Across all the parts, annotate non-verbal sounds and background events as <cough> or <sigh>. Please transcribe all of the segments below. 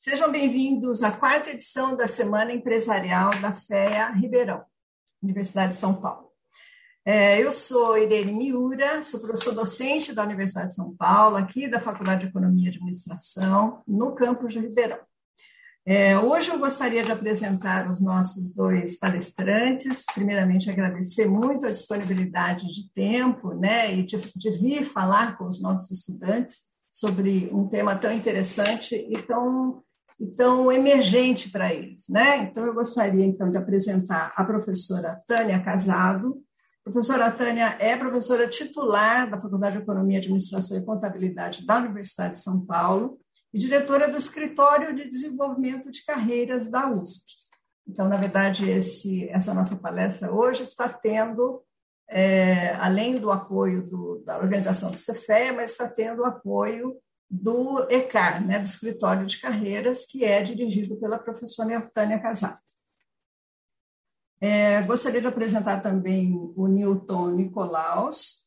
Sejam bem-vindos à quarta edição da Semana Empresarial da FEA Ribeirão, Universidade de São Paulo. É, eu sou Irene Miura, sou professor docente da Universidade de São Paulo, aqui da Faculdade de Economia e Administração, no campus de Ribeirão. É, hoje eu gostaria de apresentar os nossos dois palestrantes. Primeiramente, agradecer muito a disponibilidade de tempo né, e de, de vir falar com os nossos estudantes sobre um tema tão interessante e tão e tão emergente para eles. Né? Então, eu gostaria, então, de apresentar a professora Tânia Casado. A professora Tânia é professora titular da Faculdade de Economia, Administração e Contabilidade da Universidade de São Paulo e diretora do Escritório de Desenvolvimento de Carreiras da USP. Então, na verdade, esse, essa nossa palestra hoje está tendo, é, além do apoio do, da organização do CEFE, mas está tendo apoio do ECAR, né, do Escritório de Carreiras, que é dirigido pela professora Tânia Casado. É, gostaria de apresentar também o Newton Nicolaus.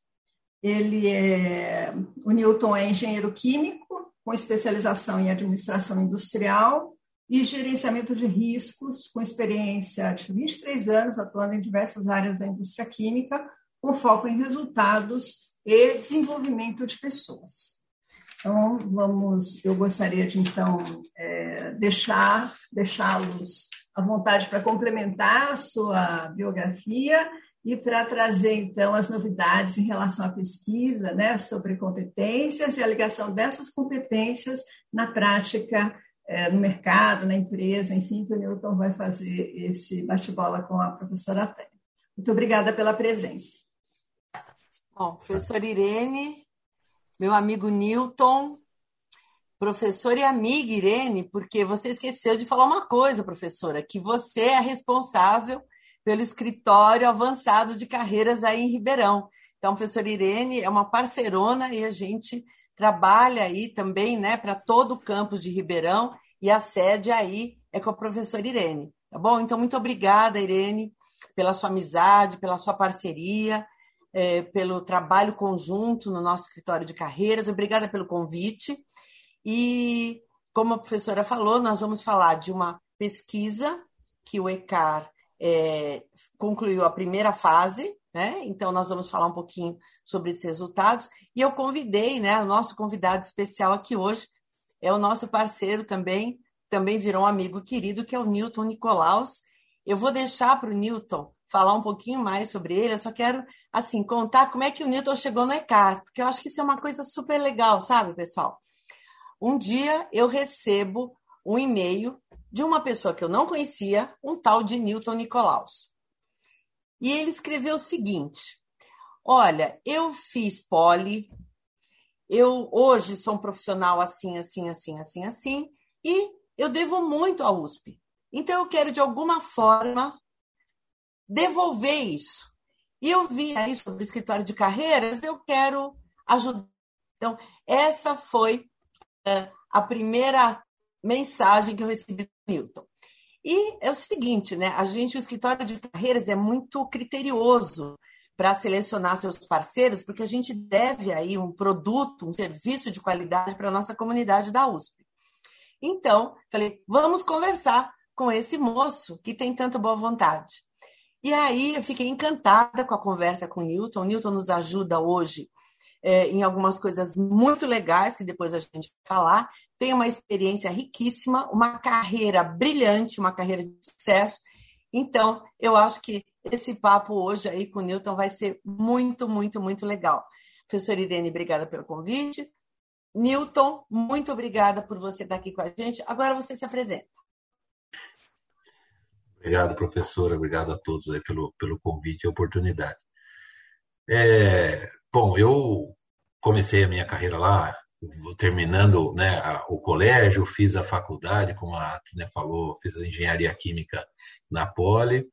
Ele é, o Newton é engenheiro químico, com especialização em administração industrial e gerenciamento de riscos, com experiência de 23 anos atuando em diversas áreas da indústria química, com foco em resultados e desenvolvimento de pessoas. Então, vamos, eu gostaria de, então, é, deixar, deixá-los à vontade para complementar a sua biografia e para trazer, então, as novidades em relação à pesquisa, né, sobre competências e a ligação dessas competências na prática, é, no mercado, na empresa, enfim, que o Newton vai fazer esse bate-bola com a professora Tânia. Muito obrigada pela presença. Bom, professora Irene, meu amigo Newton, professor e amiga Irene, porque você esqueceu de falar uma coisa, professora, que você é responsável pelo escritório avançado de carreiras aí em Ribeirão. Então, professora Irene é uma parceirona e a gente trabalha aí também, né, para todo o campus de Ribeirão e a sede aí é com a professora Irene, tá bom? Então, muito obrigada, Irene, pela sua amizade, pela sua parceria é, pelo trabalho conjunto no nosso escritório de carreiras. Obrigada pelo convite. E, como a professora falou, nós vamos falar de uma pesquisa que o ECAR é, concluiu a primeira fase, né? Então, nós vamos falar um pouquinho sobre esses resultados. E eu convidei, né? O nosso convidado especial aqui hoje é o nosso parceiro também, também virou um amigo querido, que é o Newton Nicolaus. Eu vou deixar para o Newton falar um pouquinho mais sobre ele, eu só quero, assim, contar como é que o Newton chegou no ECAR, porque eu acho que isso é uma coisa super legal, sabe, pessoal? Um dia eu recebo um e-mail de uma pessoa que eu não conhecia, um tal de Newton Nicolaus. E ele escreveu o seguinte: Olha, eu fiz poli, eu hoje sou um profissional assim, assim, assim, assim, assim, e eu devo muito à USP. Então eu quero de alguma forma devolver isso. E eu vi aí sobre o escritório de carreiras, eu quero ajudar. Então, essa foi uh, a primeira mensagem que eu recebi do Newton. E é o seguinte, né? A gente, o escritório de carreiras é muito criterioso para selecionar seus parceiros, porque a gente deve aí um produto, um serviço de qualidade para a nossa comunidade da USP. Então, falei, vamos conversar com esse moço que tem tanta boa vontade. E aí eu fiquei encantada com a conversa com o Newton. O Newton nos ajuda hoje é, em algumas coisas muito legais, que depois a gente vai falar. Tem uma experiência riquíssima, uma carreira brilhante, uma carreira de sucesso. Então, eu acho que esse papo hoje aí com o Newton vai ser muito, muito, muito legal. Professora Irene, obrigada pelo convite. Newton, muito obrigada por você estar aqui com a gente. Agora você se apresenta. Obrigado, professora. Obrigado a todos aí pelo, pelo convite e oportunidade. É, bom, eu comecei a minha carreira lá, terminando né, a, o colégio, fiz a faculdade, como a Tina falou, fiz a engenharia química na Poli,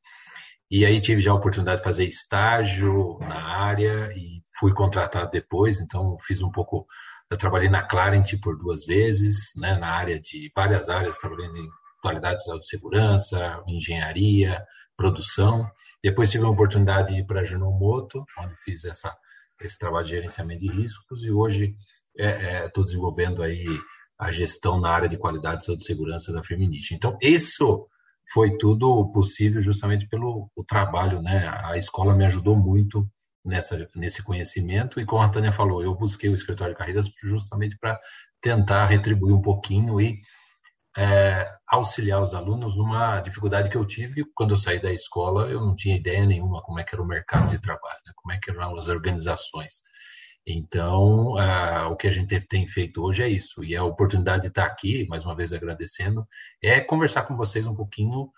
e aí tive já a oportunidade de fazer estágio na área e fui contratado depois, então fiz um pouco, eu trabalhei na Clarent por duas vezes, né, na área de várias áreas, trabalhei em qualidade de segurança, engenharia, produção. Depois tive a oportunidade de ir para a Genomoto, onde fiz essa, esse trabalho de gerenciamento de riscos e hoje estou é, é, desenvolvendo aí a gestão na área de qualidade, saúde e segurança da Feminist. Então, isso foi tudo possível justamente pelo o trabalho, né? A escola me ajudou muito nessa, nesse conhecimento e como a Tânia falou, eu busquei o escritório de carreiras justamente para tentar retribuir um pouquinho e é, auxiliar os alunos numa dificuldade que eu tive quando eu saí da escola, eu não tinha ideia nenhuma como é que era o mercado de trabalho, né? como é que eram as organizações. Então, o que a gente tem feito hoje é isso, e a oportunidade de estar aqui, mais uma vez agradecendo, é conversar com vocês um pouquinho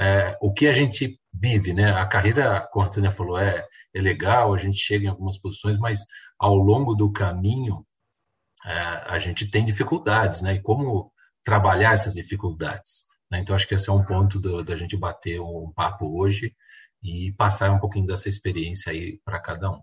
é, o que a gente vive, né? A carreira, como a Tânia falou, é, é legal, a gente chega em algumas posições, mas ao longo do caminho é, a gente tem dificuldades, né? E como trabalhar essas dificuldades. Né? Então, acho que esse é um ponto da gente bater um papo hoje e passar um pouquinho dessa experiência aí para cada um.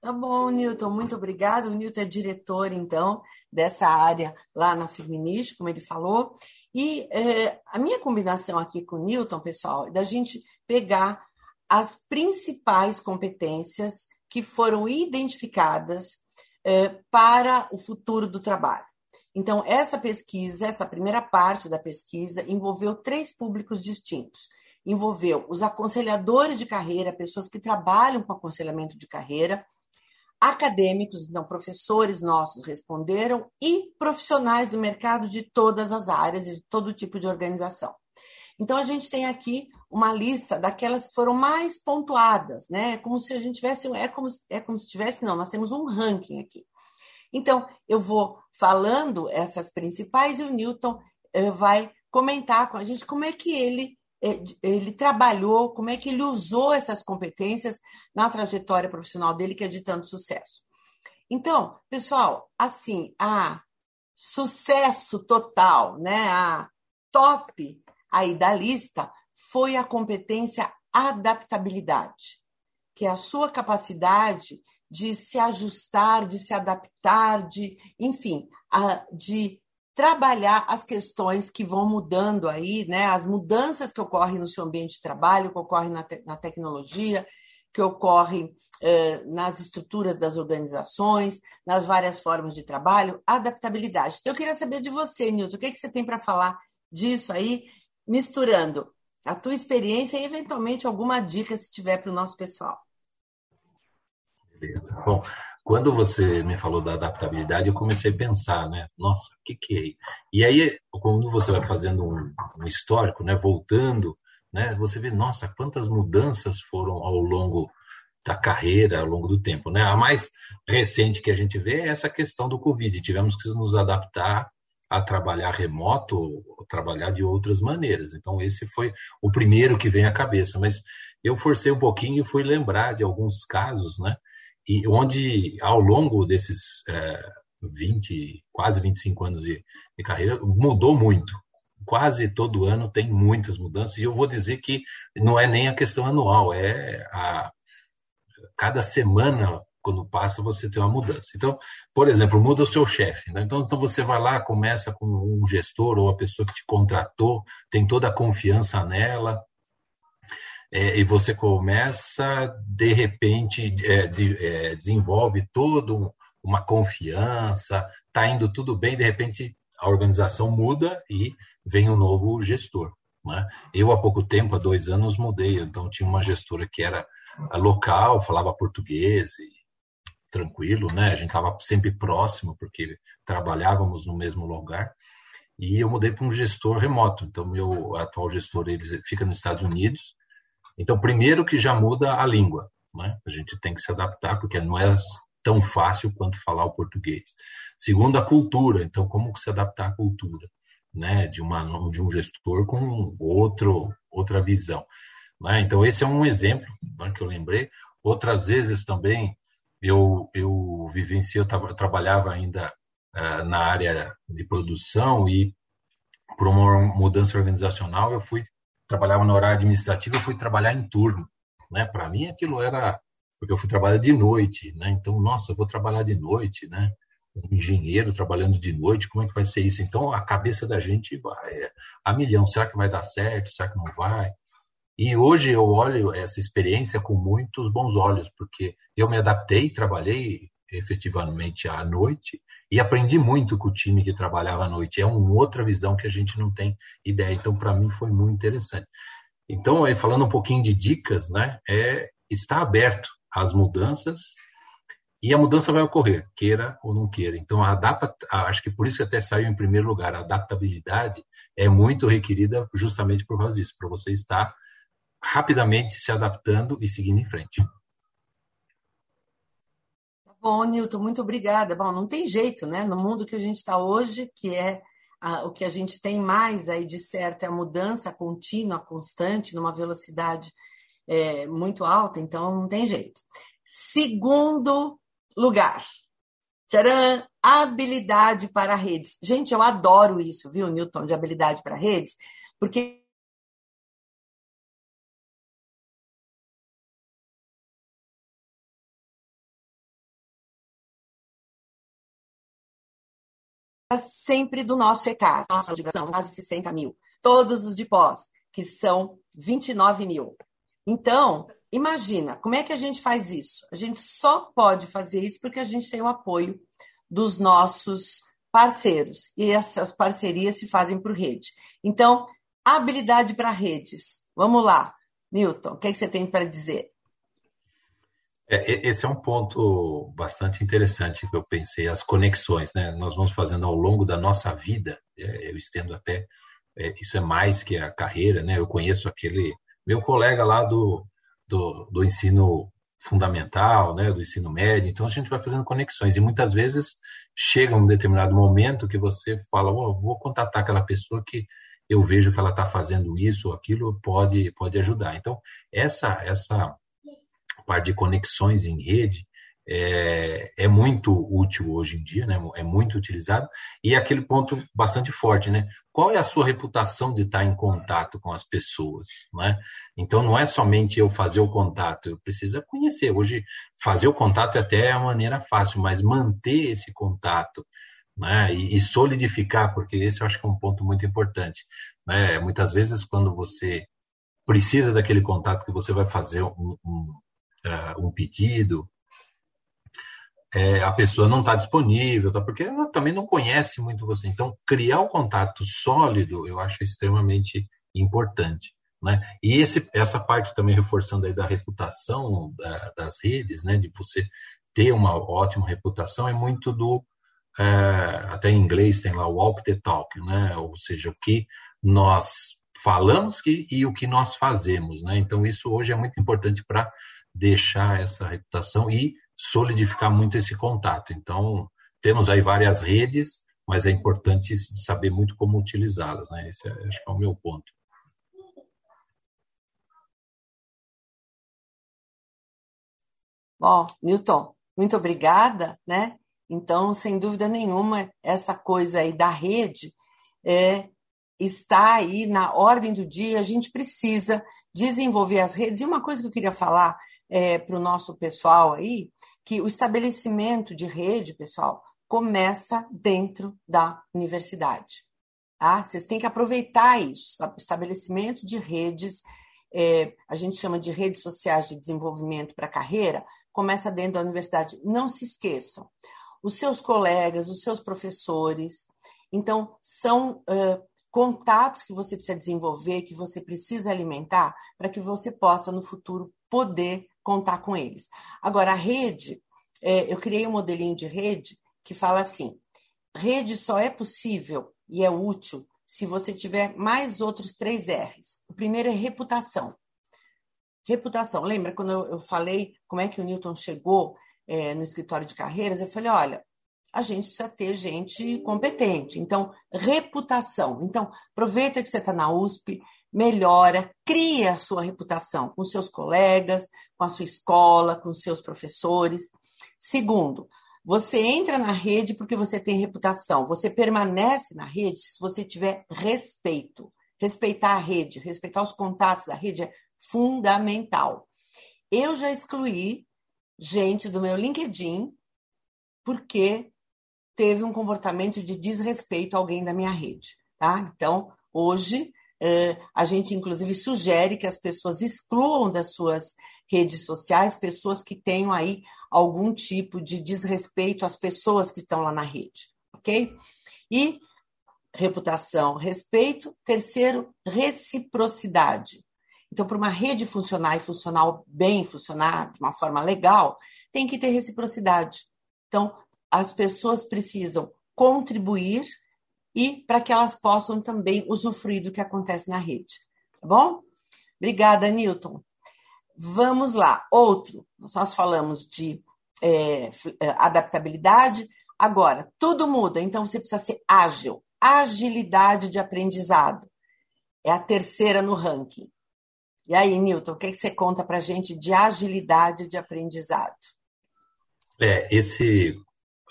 Tá bom, Newton, muito obrigado. O Newton é diretor, então, dessa área lá na Feminist, como ele falou. E é, a minha combinação aqui com o Newton, pessoal, é da gente pegar as principais competências que foram identificadas é, para o futuro do trabalho. Então, essa pesquisa, essa primeira parte da pesquisa, envolveu três públicos distintos. Envolveu os aconselhadores de carreira, pessoas que trabalham com aconselhamento de carreira, acadêmicos, então professores nossos responderam, e profissionais do mercado de todas as áreas e de todo tipo de organização. Então, a gente tem aqui uma lista daquelas que foram mais pontuadas, né? Como se a gente tivesse, é como, é como se tivesse, não, nós temos um ranking aqui. Então, eu vou falando essas principais e o Newton eh, vai comentar com a gente como é que ele eh, ele trabalhou, como é que ele usou essas competências na trajetória profissional dele, que é de tanto sucesso. Então, pessoal, assim, a sucesso total, né, a top aí da lista foi a competência adaptabilidade, que é a sua capacidade de se ajustar, de se adaptar, de, enfim, a, de trabalhar as questões que vão mudando aí, né? As mudanças que ocorrem no seu ambiente de trabalho, que ocorrem na, te na tecnologia, que ocorrem eh, nas estruturas das organizações, nas várias formas de trabalho, adaptabilidade. Então, eu queria saber de você, Nilson, o que, é que você tem para falar disso aí, misturando a tua experiência e, eventualmente, alguma dica, se tiver, para o nosso pessoal. Beleza. Bom, quando você me falou da adaptabilidade, eu comecei a pensar, né? Nossa, o que, que é? E aí, quando você vai fazendo um, um, histórico, né? Voltando, né? Você vê, nossa, quantas mudanças foram ao longo da carreira, ao longo do tempo, né? A mais recente que a gente vê é essa questão do Covid. Tivemos que nos adaptar a trabalhar remoto, trabalhar de outras maneiras. Então, esse foi o primeiro que vem à cabeça. Mas eu forcei um pouquinho e fui lembrar de alguns casos, né? E onde ao longo desses é, 20, quase 25 anos de, de carreira, mudou muito. Quase todo ano tem muitas mudanças, e eu vou dizer que não é nem a questão anual, é a cada semana quando passa você tem uma mudança. Então, por exemplo, muda o seu chefe. Né? Então, então, você vai lá, começa com um gestor ou a pessoa que te contratou, tem toda a confiança nela, é, e você começa, de repente, é, de, é, desenvolve todo uma confiança, está indo tudo bem, de repente a organização muda e vem um novo gestor. Né? Eu, há pouco tempo, há dois anos, mudei, então tinha uma gestora que era local, falava português, tranquilo, né? A gente estava sempre próximo, porque trabalhávamos no mesmo lugar. E eu mudei para um gestor remoto. Então, meu atual gestor ele fica nos Estados Unidos então, primeiro que já muda a língua, né? A gente tem que se adaptar porque não é tão fácil quanto falar o português. Segundo, a cultura. Então, como se adaptar à cultura, né? De uma de um gestor com outro outra visão. Né? Então, esse é um exemplo né, que eu lembrei. Outras vezes também eu eu vivenciei, eu, eu trabalhava ainda uh, na área de produção e por uma mudança organizacional eu fui trabalhava no horário administrativo, eu fui trabalhar em turno, né? Para mim aquilo era porque eu fui trabalhar de noite, né? Então, nossa, eu vou trabalhar de noite, né? Um engenheiro trabalhando de noite, como é que vai ser isso? Então, a cabeça da gente vai a milhão. Será que vai dar certo? Será que não vai? E hoje eu olho essa experiência com muitos bons olhos, porque eu me adaptei, trabalhei efetivamente à noite e aprendi muito com o time que trabalhava à noite. É uma outra visão que a gente não tem ideia. Então, para mim, foi muito interessante. Então, aí, falando um pouquinho de dicas, né, é estar aberto às mudanças e a mudança vai ocorrer, queira ou não queira. Então, a adapta, acho que por isso que até saiu em primeiro lugar, a adaptabilidade é muito requerida justamente por causa disso, para você estar rapidamente se adaptando e seguindo em frente. Bom, Nilton, muito obrigada. Bom, não tem jeito, né? No mundo que a gente está hoje, que é a, o que a gente tem mais aí de certo é a mudança contínua, constante, numa velocidade é, muito alta, então não tem jeito. Segundo lugar, tcharam, habilidade para redes. Gente, eu adoro isso, viu, Newton, de habilidade para redes, porque sempre do nosso ECAR, nossa ligação, quase 60 mil. Todos os de pós, que são 29 mil. Então, imagina, como é que a gente faz isso? A gente só pode fazer isso porque a gente tem o apoio dos nossos parceiros. E essas parcerias se fazem por rede. Então, habilidade para redes. Vamos lá, Newton, o que, é que você tem para dizer? É, esse é um ponto bastante interessante que eu pensei, as conexões, né? Nós vamos fazendo ao longo da nossa vida, é, eu estendo até, é, isso é mais que a carreira, né? Eu conheço aquele meu colega lá do, do, do ensino fundamental, né, do ensino médio, então a gente vai fazendo conexões e muitas vezes chega um determinado momento que você fala, oh, vou contatar aquela pessoa que eu vejo que ela está fazendo isso ou aquilo, pode, pode ajudar. Então, essa, essa parte de conexões em rede é, é, muito útil hoje em dia, né? é muito utilizado, e é aquele ponto bastante forte, né? Qual é a sua reputação de estar em contato com as pessoas? Né? Então, não é somente eu fazer o contato, eu preciso conhecer. Hoje, fazer o contato é até a maneira fácil, mas manter esse contato né? e, e solidificar, porque esse eu acho que é um ponto muito importante. Né? Muitas vezes, quando você precisa daquele contato que você vai fazer um, um uh, um pedido, é, a pessoa não está disponível, tá? porque ela também não conhece muito você. Então, criar um contato sólido, eu acho extremamente importante. Né? E esse, essa parte também reforçando aí da reputação da, das redes, né? de você ter uma ótima reputação, é muito do. É, até em inglês tem lá o walk the talk, né? ou seja, o que nós falamos que, e o que nós fazemos. Né? Então, isso hoje é muito importante para deixar essa reputação e solidificar muito esse contato. Então, temos aí várias redes, mas é importante saber muito como utilizá-las, né? Esse é, acho que é o meu ponto. Bom, Newton, muito obrigada, né? Então, sem dúvida nenhuma, essa coisa aí da rede é, está aí na ordem do dia. A gente precisa desenvolver as redes. E uma coisa que eu queria falar é, para o nosso pessoal aí que o estabelecimento de rede, pessoal, começa dentro da universidade. Tá? Vocês têm que aproveitar isso. O estabelecimento de redes, é, a gente chama de redes sociais de desenvolvimento para carreira, começa dentro da universidade. Não se esqueçam. Os seus colegas, os seus professores, então, são uh, contatos que você precisa desenvolver, que você precisa alimentar, para que você possa, no futuro, poder contar com eles. Agora, a rede, é, eu criei um modelinho de rede que fala assim: rede só é possível e é útil se você tiver mais outros três R's. O primeiro é reputação. Reputação. Lembra quando eu, falei como é que o Newton chegou é, no escritório de carreiras? Eu falei: olha, a gente precisa ter gente competente. Então, reputação. Então, aproveita que você está na USP, melhora, cria a sua reputação com seus colegas, com a sua escola, com seus professores. Segundo, você entra na rede porque você tem reputação. Você permanece na rede se você tiver respeito. Respeitar a rede, respeitar os contatos da rede é fundamental. Eu já excluí gente do meu LinkedIn porque teve um comportamento de desrespeito a alguém da minha rede, tá? Então, hoje a gente, inclusive, sugere que as pessoas excluam das suas redes sociais pessoas que tenham aí algum tipo de desrespeito às pessoas que estão lá na rede, ok? E reputação, respeito. Terceiro, reciprocidade. Então, para uma rede funcionar e funcionar bem, funcionar de uma forma legal, tem que ter reciprocidade. Então, as pessoas precisam contribuir e para que elas possam também usufruir do que acontece na rede. Tá bom? Obrigada, Newton. Vamos lá. Outro, nós falamos de é, é, adaptabilidade. Agora, tudo muda, então você precisa ser ágil. Agilidade de aprendizado. É a terceira no ranking. E aí, Newton, o que, é que você conta para gente de agilidade de aprendizado? É, esse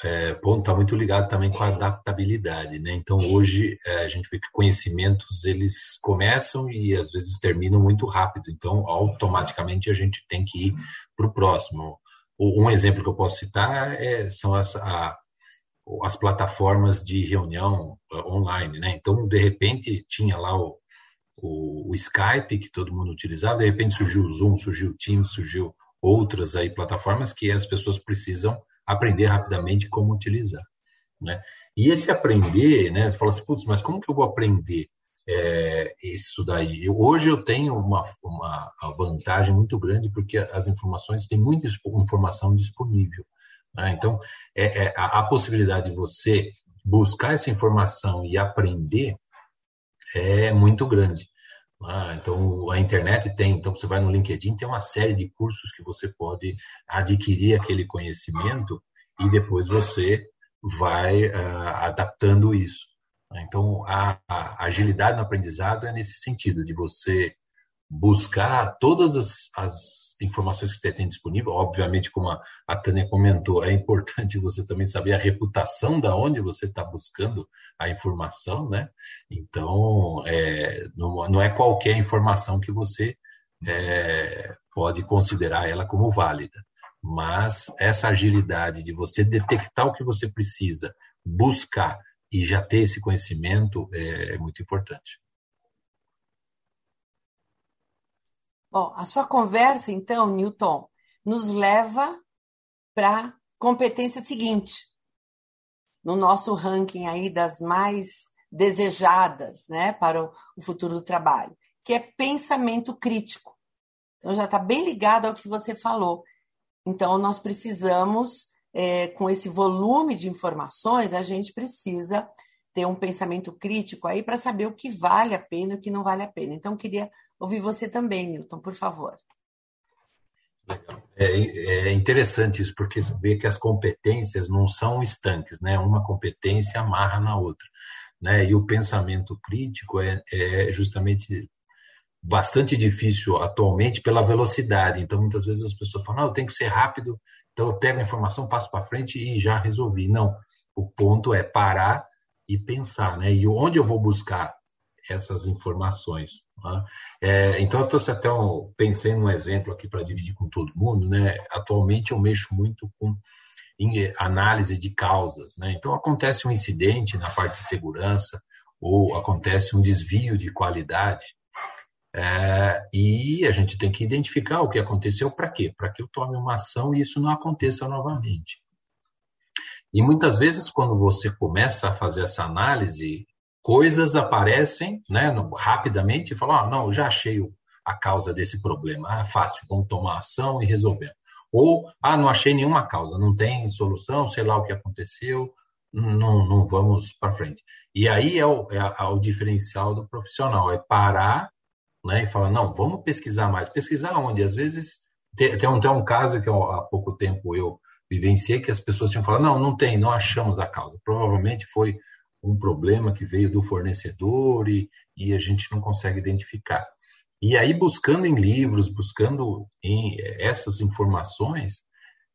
é, ponto está muito ligado também com a adaptabilidade, né? Então hoje é, a gente vê que conhecimentos eles começam e às vezes terminam muito rápido, então automaticamente a gente tem que ir para o próximo. Um exemplo que eu posso citar é, são as, a, as plataformas de reunião é, online, né? Então de repente tinha lá o, o, o Skype que todo mundo utilizava, de repente surgiu o Zoom, surgiu o Teams, surgiu outras aí plataformas que as pessoas precisam aprender rapidamente como utilizar. Né? E esse aprender, né, você fala assim, putz, mas como que eu vou aprender é, isso daí? Eu, hoje eu tenho uma, uma vantagem muito grande porque as informações, tem muita informação disponível. Né? Então, é, é a, a, possibilidade de você buscar essa informação e aprender é muito grande. Ah, então a internet tem, então você vai no LinkedIn, tem uma série de cursos que você pode adquirir aquele conhecimento e depois você vai uh, adaptando isso. Então a, a, agilidade no aprendizado é nesse sentido de você buscar todas as, as informações que você tem disponível. Obviamente, como a, a Tânia comentou, é importante <laughs> você também saber a reputação da onde você está buscando a informação, né? Então, é, não, não é qualquer informação que você é, pode considerar ela como válida. Mas essa agilidade de você detectar o que você precisa, buscar e já ter esse conhecimento é, é muito importante. Bom, a sua conversa, então, Newton, nos leva para competência seguinte, no nosso ranking aí das mais desejadas né, para o futuro do trabalho, que é pensamento crítico. Então, já está bem ligado ao que você falou. Então, nós precisamos, é, com esse volume de informações, a gente precisa ter um pensamento crítico aí para saber o que vale a pena e o que não vale a pena. Então, queria ouvir você também, Newton, por favor. É, é, interessante isso, porque você vê que as competências não são estanques, né? Uma competência amarra na outra. Né? E o pensamento crítico é, é justamente bastante difícil atualmente pela velocidade. Então, muitas vezes as pessoas falam, não, eu tenho que ser rápido, então eu pego a informação, passo para frente e já resolvi. Não, o ponto é parar e pensar, né? E onde eu vou buscar essas informações? Né? É, então, eu trouxe até um, pensei num exemplo aqui para dividir com todo mundo. Né? Atualmente, eu mexo muito com análise de causas. Né? Então, acontece um incidente na parte de segurança ou acontece um desvio de qualidade é, e a gente tem que identificar o que aconteceu para quê? Para que eu tome uma ação e isso não aconteça novamente. E muitas vezes, quando você começa a fazer essa análise, coisas aparecem né, rapidamente e falam: ah, não, já achei a causa desse problema. Ah, fácil, vamos tomar ação e resolver. Ou, ah, não achei nenhuma causa, não tem solução, sei lá o que aconteceu, não, não vamos para frente. E aí é o, é, é o diferencial do profissional, é parar né, e falar, não, vamos pesquisar mais. Pesquisar onde? Às vezes, tem, tem, um, tem um caso que há pouco tempo eu vivenciei que as pessoas tinham falado, não, não tem, não achamos a causa. Provavelmente foi um problema que veio do fornecedor e, e a gente não consegue identificar. E aí, buscando em livros, buscando em essas informações,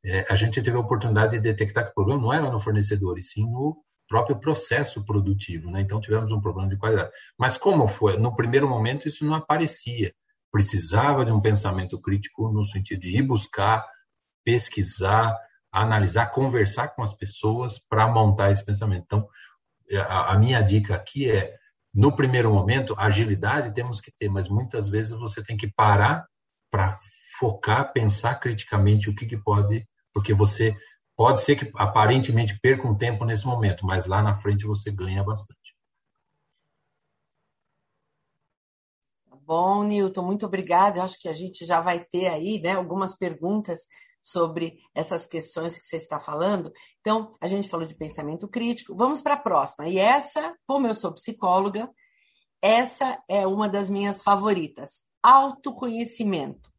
é, a gente teve a oportunidade de detectar que o problema não era no fornecedor, e sim no próprio processo produtivo. Né? Então, tivemos um problema de qualidade. Mas como foi? No primeiro momento, isso não aparecia. Precisava de um pensamento crítico no sentido de ir buscar, pesquisar, analisar, conversar com as pessoas para montar esse pensamento. Então, a, a minha dica aqui é, no primeiro momento, agilidade temos que ter, mas muitas vezes você tem que parar para focar, pensar criticamente o que, que pode, porque você pode ser que aparentemente perca um tempo nesse momento, mas lá na frente você ganha bastante. Tá bom, Newton, muito obrigada. Eu acho que a gente já vai ter aí né, algumas perguntas sobre essas questões que você está falando. Então, a gente falou de pensamento crítico. Vamos para a próxima. E essa, como eu sou psicóloga, essa é uma das minhas favoritas: autoconhecimento.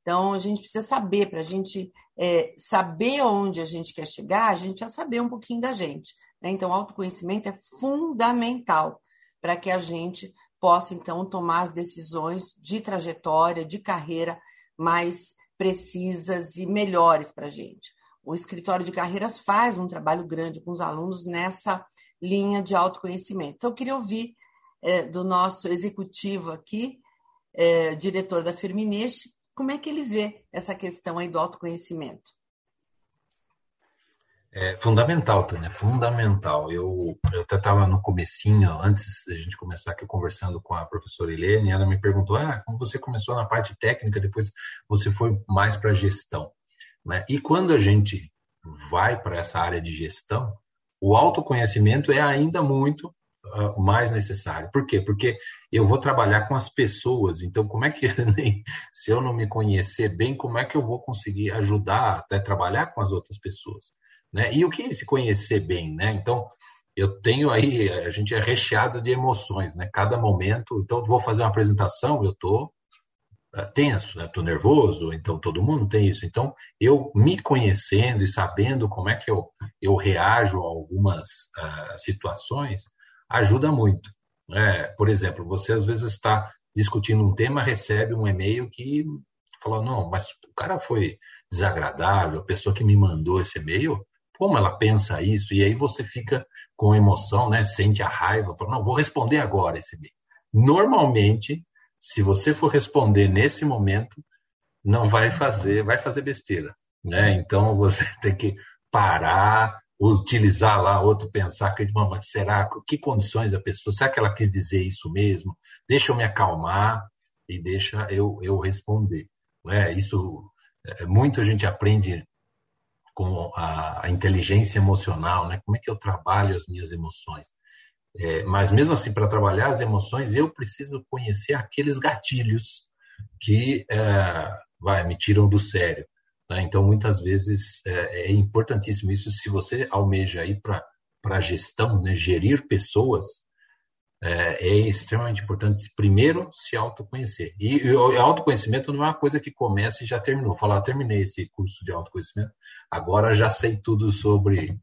Então, a gente precisa saber, para a gente é, saber onde a gente quer chegar, a gente precisa saber um pouquinho da gente. Né? Então, autoconhecimento é fundamental para que a gente possa, então, tomar as decisões de trajetória, de carreira mais precisas e melhores para a gente. O escritório de carreiras faz um trabalho grande com os alunos nessa linha de autoconhecimento. Então, eu queria ouvir é, do nosso executivo aqui, é, diretor da Firmineste, como é que ele vê essa questão aí do autoconhecimento? É fundamental, Tânia, fundamental. Eu, eu até estava no comecinho, antes da gente começar aqui conversando com a professora Helene, ela me perguntou, ah, como você começou na parte técnica, depois você foi mais para a gestão. Né? E quando a gente vai para essa área de gestão, o autoconhecimento é ainda muito uh, mais necessário. Por quê? Porque eu vou trabalhar com as pessoas, então como é que, <laughs> se eu não me conhecer bem, como é que eu vou conseguir ajudar até trabalhar com as outras pessoas? Né? E o que é se conhecer bem, né? Então, eu tenho aí, a gente é recheado de emoções, né? Cada momento, então vou fazer uma apresentação, eu tô eh, tenso, né? Tô nervoso, então todo mundo tem isso. Então, eu me conhecendo e sabendo como é que eu, eu reajo a algumas uh, situações, ajuda muito. Né? Por exemplo, você às vezes está discutindo um tema, recebe um e-mail que fala, não, mas o cara foi desagradável, a pessoa que me mandou esse e-mail como ela pensa isso, e aí você fica com emoção, né? Sente a raiva, fala, não, vou responder agora esse e-mail. Normalmente, se você for responder nesse momento, não vai fazer, vai fazer besteira, né? Então <laughs> você tem que parar, utilizar lá outro pensar, que mas será que condições a pessoa, será que ela quis dizer isso mesmo? Deixa eu me acalmar e deixa eu eu responder, né? Isso é, muita gente aprende com a, a, inteligência emocional, né? Como é que eu trabalho as minhas emoções? É, mas mesmo assim, para trabalhar as emoções, eu preciso conhecer aqueles gatilhos que é, vai, me tiram do sério. Né? Então, muitas vezes é, é, importantíssimo isso. Se você almeja ir para a gestão, né? gerir pessoas, é, é, extremamente importante, primeiro, se autoconhecer. E, e autoconhecimento não é uma coisa que começa e já terminou. Falar, terminei esse curso de autoconhecimento, agora já sei tudo sobre,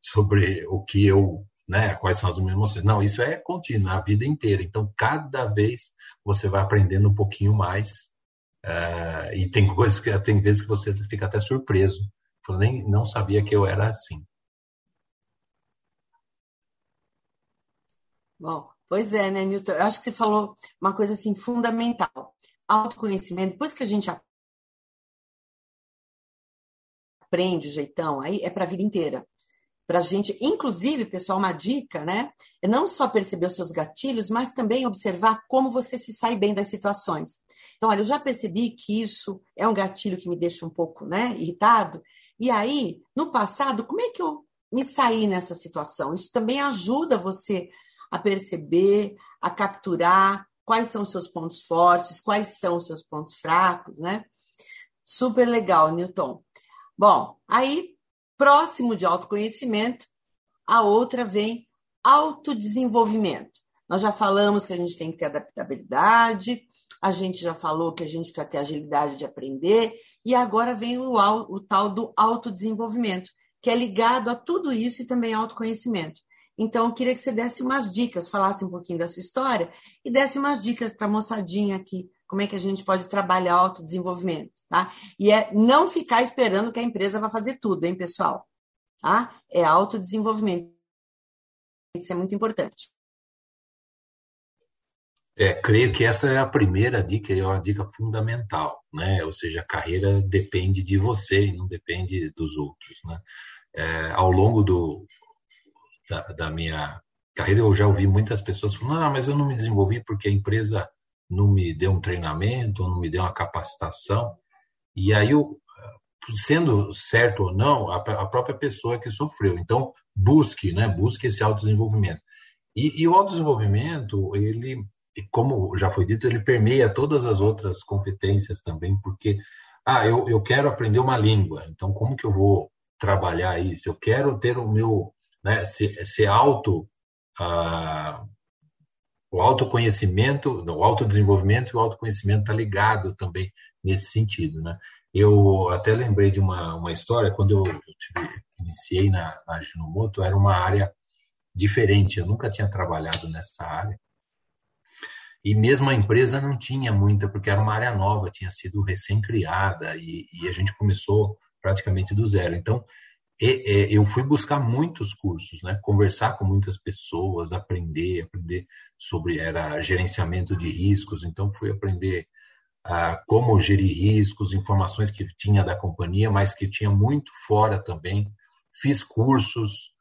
sobre o que eu, né, quais são as minhas emoções. Não, isso é contínuo, a vida inteira. Então, cada vez você vai aprendendo um pouquinho mais. Uh, e tem coisas que tem vezes que você fica até surpreso. Eu nem não sabia que eu era assim. Bom, Pois é, né, Newton? Eu acho que você falou uma coisa assim fundamental. Autoconhecimento, depois que a gente aprende o jeitão, aí é para a vida inteira. Para a gente, inclusive, pessoal, uma dica, né? É não só perceber os seus gatilhos, mas também observar como você se sai bem das situações. Então, olha, eu já percebi que isso é um gatilho que me deixa um pouco, né, irritado. E aí, no passado, como é que eu me saí nessa situação? Isso também ajuda você a perceber, a capturar quais são os seus pontos fortes, quais são os seus pontos fracos, né? Super legal, Newton. Bom, aí, próximo de autoconhecimento, a outra vem autodesenvolvimento. Nós já falamos que a gente tem que ter adaptabilidade, a gente já falou que a gente precisa ter agilidade de aprender, e agora vem o, o tal do autodesenvolvimento, que é ligado a tudo isso e também autoconhecimento. Então, eu queria que você desse umas dicas, falasse um pouquinho da sua história e desse umas dicas para a moçadinha aqui, como é que a gente pode trabalhar o autodesenvolvimento, tá? E é não ficar esperando que a empresa vá fazer tudo, hein, pessoal? Tá? É autodesenvolvimento. Isso é muito importante. É, creio que essa é a primeira dica, é uma dica fundamental, né? Ou seja, a carreira depende de você e não depende dos outros, né? É, ao longo do, da, da minha carreira, eu já ouvi muitas pessoas falando, ah, mas eu não me desenvolvi porque a empresa não me deu um treinamento, não me deu uma capacitação. E aí, sendo certo ou não, a própria pessoa que sofreu. Então, busque, né? Busque esse autodesenvolvimento. E, e o autodesenvolvimento, ele, como já foi dito, ele permeia todas as outras competências também, porque, ah, eu, eu quero aprender uma língua, então como que eu vou trabalhar isso? Eu quero ter o meu, né, ser, ser auto, ah, o autoconhecimento, o autodesenvolvimento e o autoconhecimento está ligado também nesse sentido, né? Eu até lembrei de uma, uma história, quando eu, tive, iniciei na, na era uma área diferente, eu nunca tinha trabalhado nessa área. E mesmo a empresa não tinha muita, porque era uma área nova, tinha sido recém-criada e, e, a gente começou praticamente do zero. Então, eu fui buscar muitos cursos, né? conversar com muitas pessoas, aprender, aprender sobre era gerenciamento de riscos. Então, fui aprender ah, como gerir riscos, informações que tinha da companhia, mas que tinha muito fora também. Fiz cursos,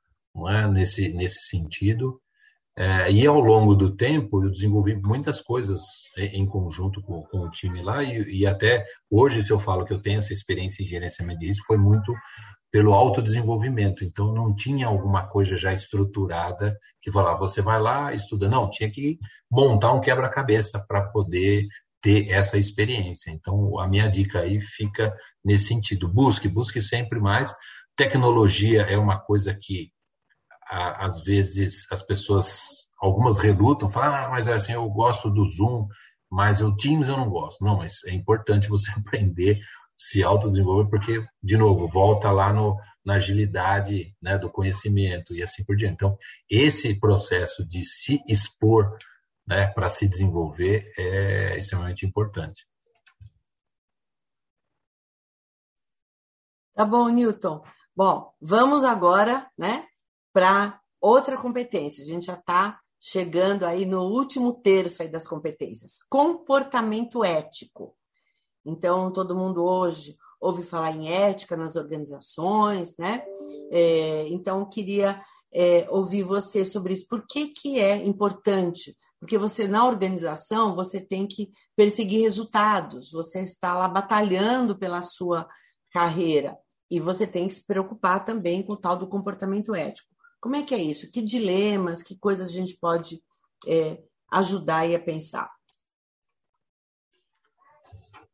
é? nesse, nesse sentido. É, e ao longo do tempo eu desenvolvi muitas coisas em conjunto com, com o time lá e, e, até hoje se eu falo que eu tenho essa experiência em gerenciamento de risco foi muito pelo autodesenvolvimento. Então não tinha alguma coisa já estruturada que falava você vai lá estuda. Não, tinha que montar um quebra-cabeça para poder ter essa experiência. Então a minha dica aí fica nesse sentido. Busque, busque sempre mais. Tecnologia é uma coisa que às vezes as pessoas, algumas relutam, falam, ah, mas é assim, eu gosto do Zoom, mas o Teams eu não gosto. Não, mas é importante <laughs> você aprender, se autodesenvolver, porque, de novo, volta lá no, na agilidade né, do conhecimento e assim por diante. Então, esse processo de se expor né, para se desenvolver é extremamente importante. Tá bom, Newton. Bom, vamos agora, né, para outra competência. A gente já está chegando aí no último terço aí das competências. Comportamento ético. Então, todo mundo hoje ouve falar em ética nas organizações, né? É, então, queria é, ouvir você sobre isso. Por que, que é importante? Porque você, na organização, você tem que perseguir resultados, você está lá batalhando pela sua carreira e você tem que se preocupar também com o tal do comportamento ético. Como é que é isso? Que dilemas, que coisas a gente pode é, ajudar aí a pensar?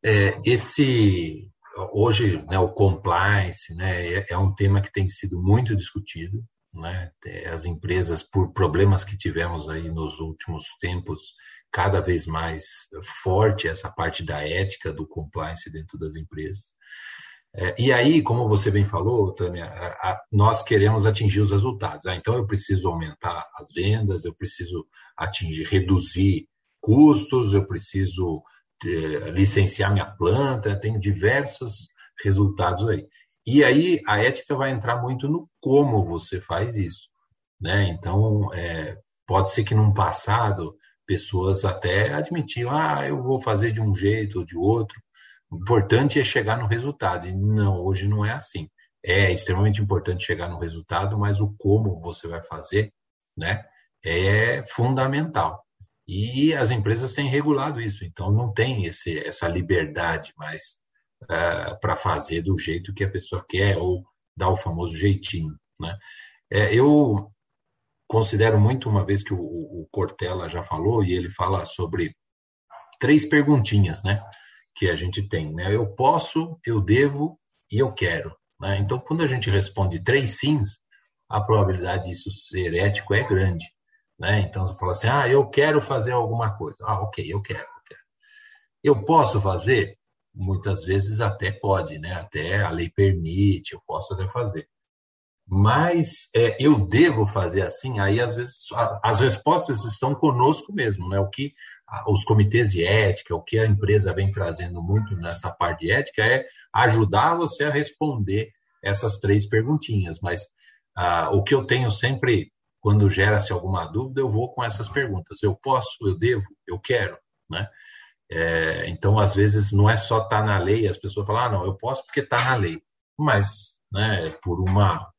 É, esse hoje né, o compliance né, é, é, um tema que tem sido muito discutido. Né? As empresas, por problemas que tivemos aí nos últimos tempos, cada vez mais forte essa parte da ética do compliance dentro das empresas. É, e aí, como você bem falou, Tânia, a, a, nós queremos atingir os resultados. Ah, então, eu preciso aumentar as vendas, eu preciso atingir, reduzir custos, eu preciso ter, licenciar minha planta, tem diversos resultados aí. E aí, a ética vai entrar muito no como você faz isso. Né? Então, é, pode ser que num passado pessoas até admitiam, ah, eu vou fazer de um jeito ou de outro, importante é chegar no resultado. E não, hoje não é assim. É extremamente importante chegar no resultado, mas o como você vai fazer, né, é fundamental. E as empresas têm regulado isso, então não tem esse, essa liberdade mais uh, para fazer do jeito que a pessoa quer ou dar o famoso jeitinho, né? É, eu considero muito, uma vez que o, o Cortella já falou, e ele fala sobre três perguntinhas, né? Que a gente tem, né? Eu posso, eu devo e eu quero. Né? Então, quando a gente responde três sims, a probabilidade disso ser ético é grande. Né? Então, você fala assim, ah, eu quero fazer alguma coisa. Ah, ok, eu quero. Eu, quero. eu posso fazer? Muitas vezes até pode, né? Até a lei permite, eu posso até fazer. Mas é, eu devo fazer assim, aí às vezes as respostas estão conosco mesmo, né? O que os comitês de ética, o que a empresa vem trazendo muito nessa parte de ética é ajudar você a responder essas três perguntinhas. Mas ah, o que eu tenho sempre, quando gera-se alguma dúvida, eu vou com essas perguntas. Eu posso, eu devo, eu quero, né? É, então, às vezes, não é só estar tá na lei, as pessoas falam, ah, não, eu posso porque está na lei. Mas, né, por uma,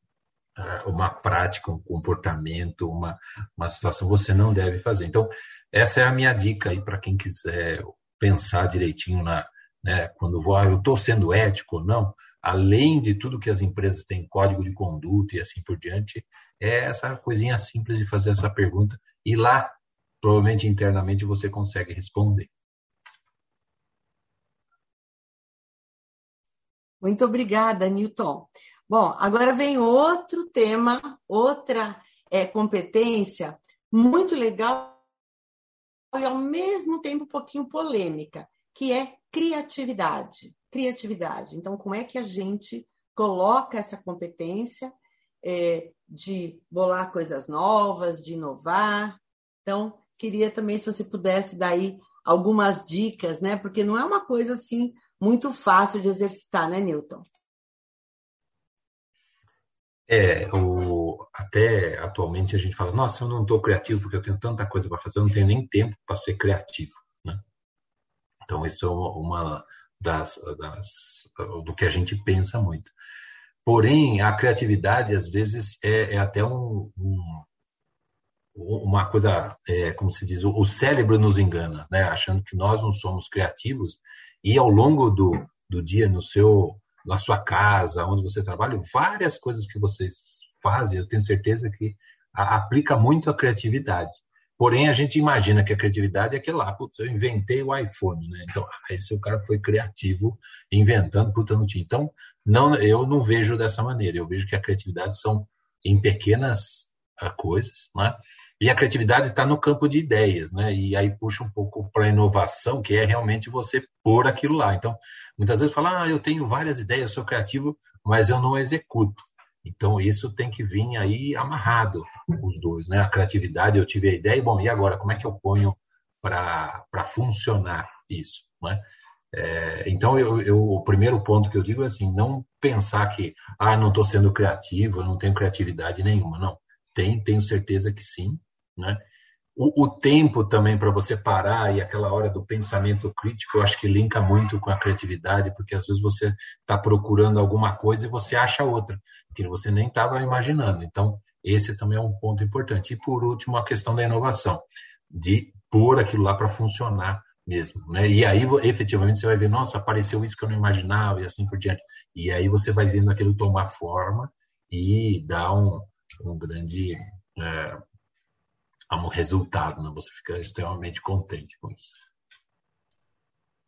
uma prática, um comportamento, uma, uma situação, você não deve fazer. Então, essa é a minha dica aí para quem quiser pensar direitinho na, né, quando vou, ah, eu estou sendo ético ou não, além de tudo que as empresas têm código de conduta e assim por diante, é essa coisinha simples de fazer essa pergunta e lá, provavelmente internamente, você consegue responder. Muito obrigada, Newton. Bom, agora vem outro tema, outra é, competência muito legal e ao mesmo tempo um pouquinho polêmica, que é criatividade. Criatividade. Então, como é que a gente coloca essa competência é, de bolar coisas novas, de inovar? Então, queria também se você pudesse dar aí algumas dicas, né? Porque não é uma coisa assim muito fácil de exercitar, né, Newton? É, o, até atualmente a gente fala, nossa, eu não estou criativo porque eu tenho tanta coisa para fazer, eu não tenho nem tempo para ser criativo, né? Então, isso é uma das, das, do que a gente pensa muito. Porém, a criatividade, às vezes, é, é até um, um, uma coisa, é, como se diz, o cérebro nos engana, né? achando que nós não somos criativos, e ao longo do, do dia, no seu na sua casa, onde você trabalha, várias coisas que vocês fazem, eu tenho certeza que a, aplica muito a criatividade. Porém, a gente imagina que a criatividade é aquele lá, putz, eu inventei o iPhone, né? Então, esse o cara foi criativo inventando, puta, não tinha. Então, não, eu não vejo dessa maneira. Eu vejo que a criatividade são em pequenas uh, coisas, né? E a criatividade está no campo de ideias, né? E aí puxa um pouco para a inovação, que é realmente você pôr aquilo lá. Então, muitas vezes fala, ah, eu tenho várias ideias, sou criativo, mas eu não executo. Então, isso tem que vir aí amarrado, os dois, né? A criatividade, eu tive a ideia, e bom, e agora, como é que eu ponho para funcionar isso, né? É, então, eu, eu, o primeiro ponto que eu digo é assim, não pensar que, ah, não estou sendo criativo, eu não tenho criatividade nenhuma. Não, tem, tenho certeza que sim, né? O, o tempo também para você parar e aquela hora do pensamento crítico, eu acho que linka muito com a criatividade, porque às vezes você está procurando alguma coisa e você acha outra, que você nem estava imaginando. Então, esse também é um ponto importante. E por último, a questão da inovação, de pôr aquilo lá para funcionar mesmo, né? E aí efetivamente você vai ver, nossa, apareceu isso que eu não imaginava e assim por diante. E aí você vai vendo aquilo tomar forma e dar um, um grande é, um resultado, né? você fica extremamente contente com isso.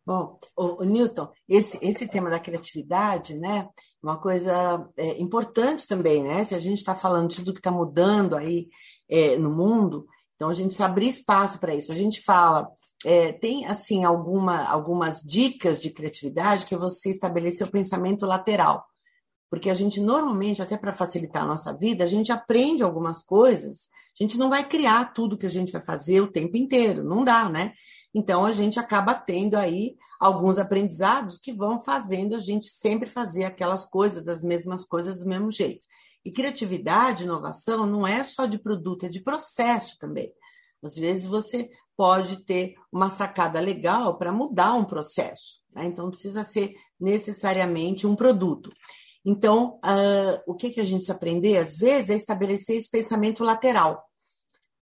Bom, o, o Newton, esse, esse tema da criatividade, né, uma coisa é, importante também, né? Se a gente está falando de tudo que está mudando aí é, no mundo, então a gente precisa abrir espaço para isso. A gente fala, é, tem assim alguma, algumas dicas de criatividade que você estabelecer o pensamento lateral. Porque a gente normalmente, até para facilitar a nossa vida, a gente aprende algumas coisas a gente não vai criar tudo que a gente vai fazer o tempo inteiro, não dá, né? Então a gente acaba tendo aí alguns aprendizados que vão fazendo a gente sempre fazer aquelas coisas, as mesmas coisas do mesmo jeito. E criatividade, inovação não é só de produto, é de processo também. Às vezes você pode ter uma sacada legal para mudar um processo, né? então não precisa ser necessariamente um produto. Então, uh, o que, que a gente precisa aprender, às vezes, é estabelecer esse pensamento lateral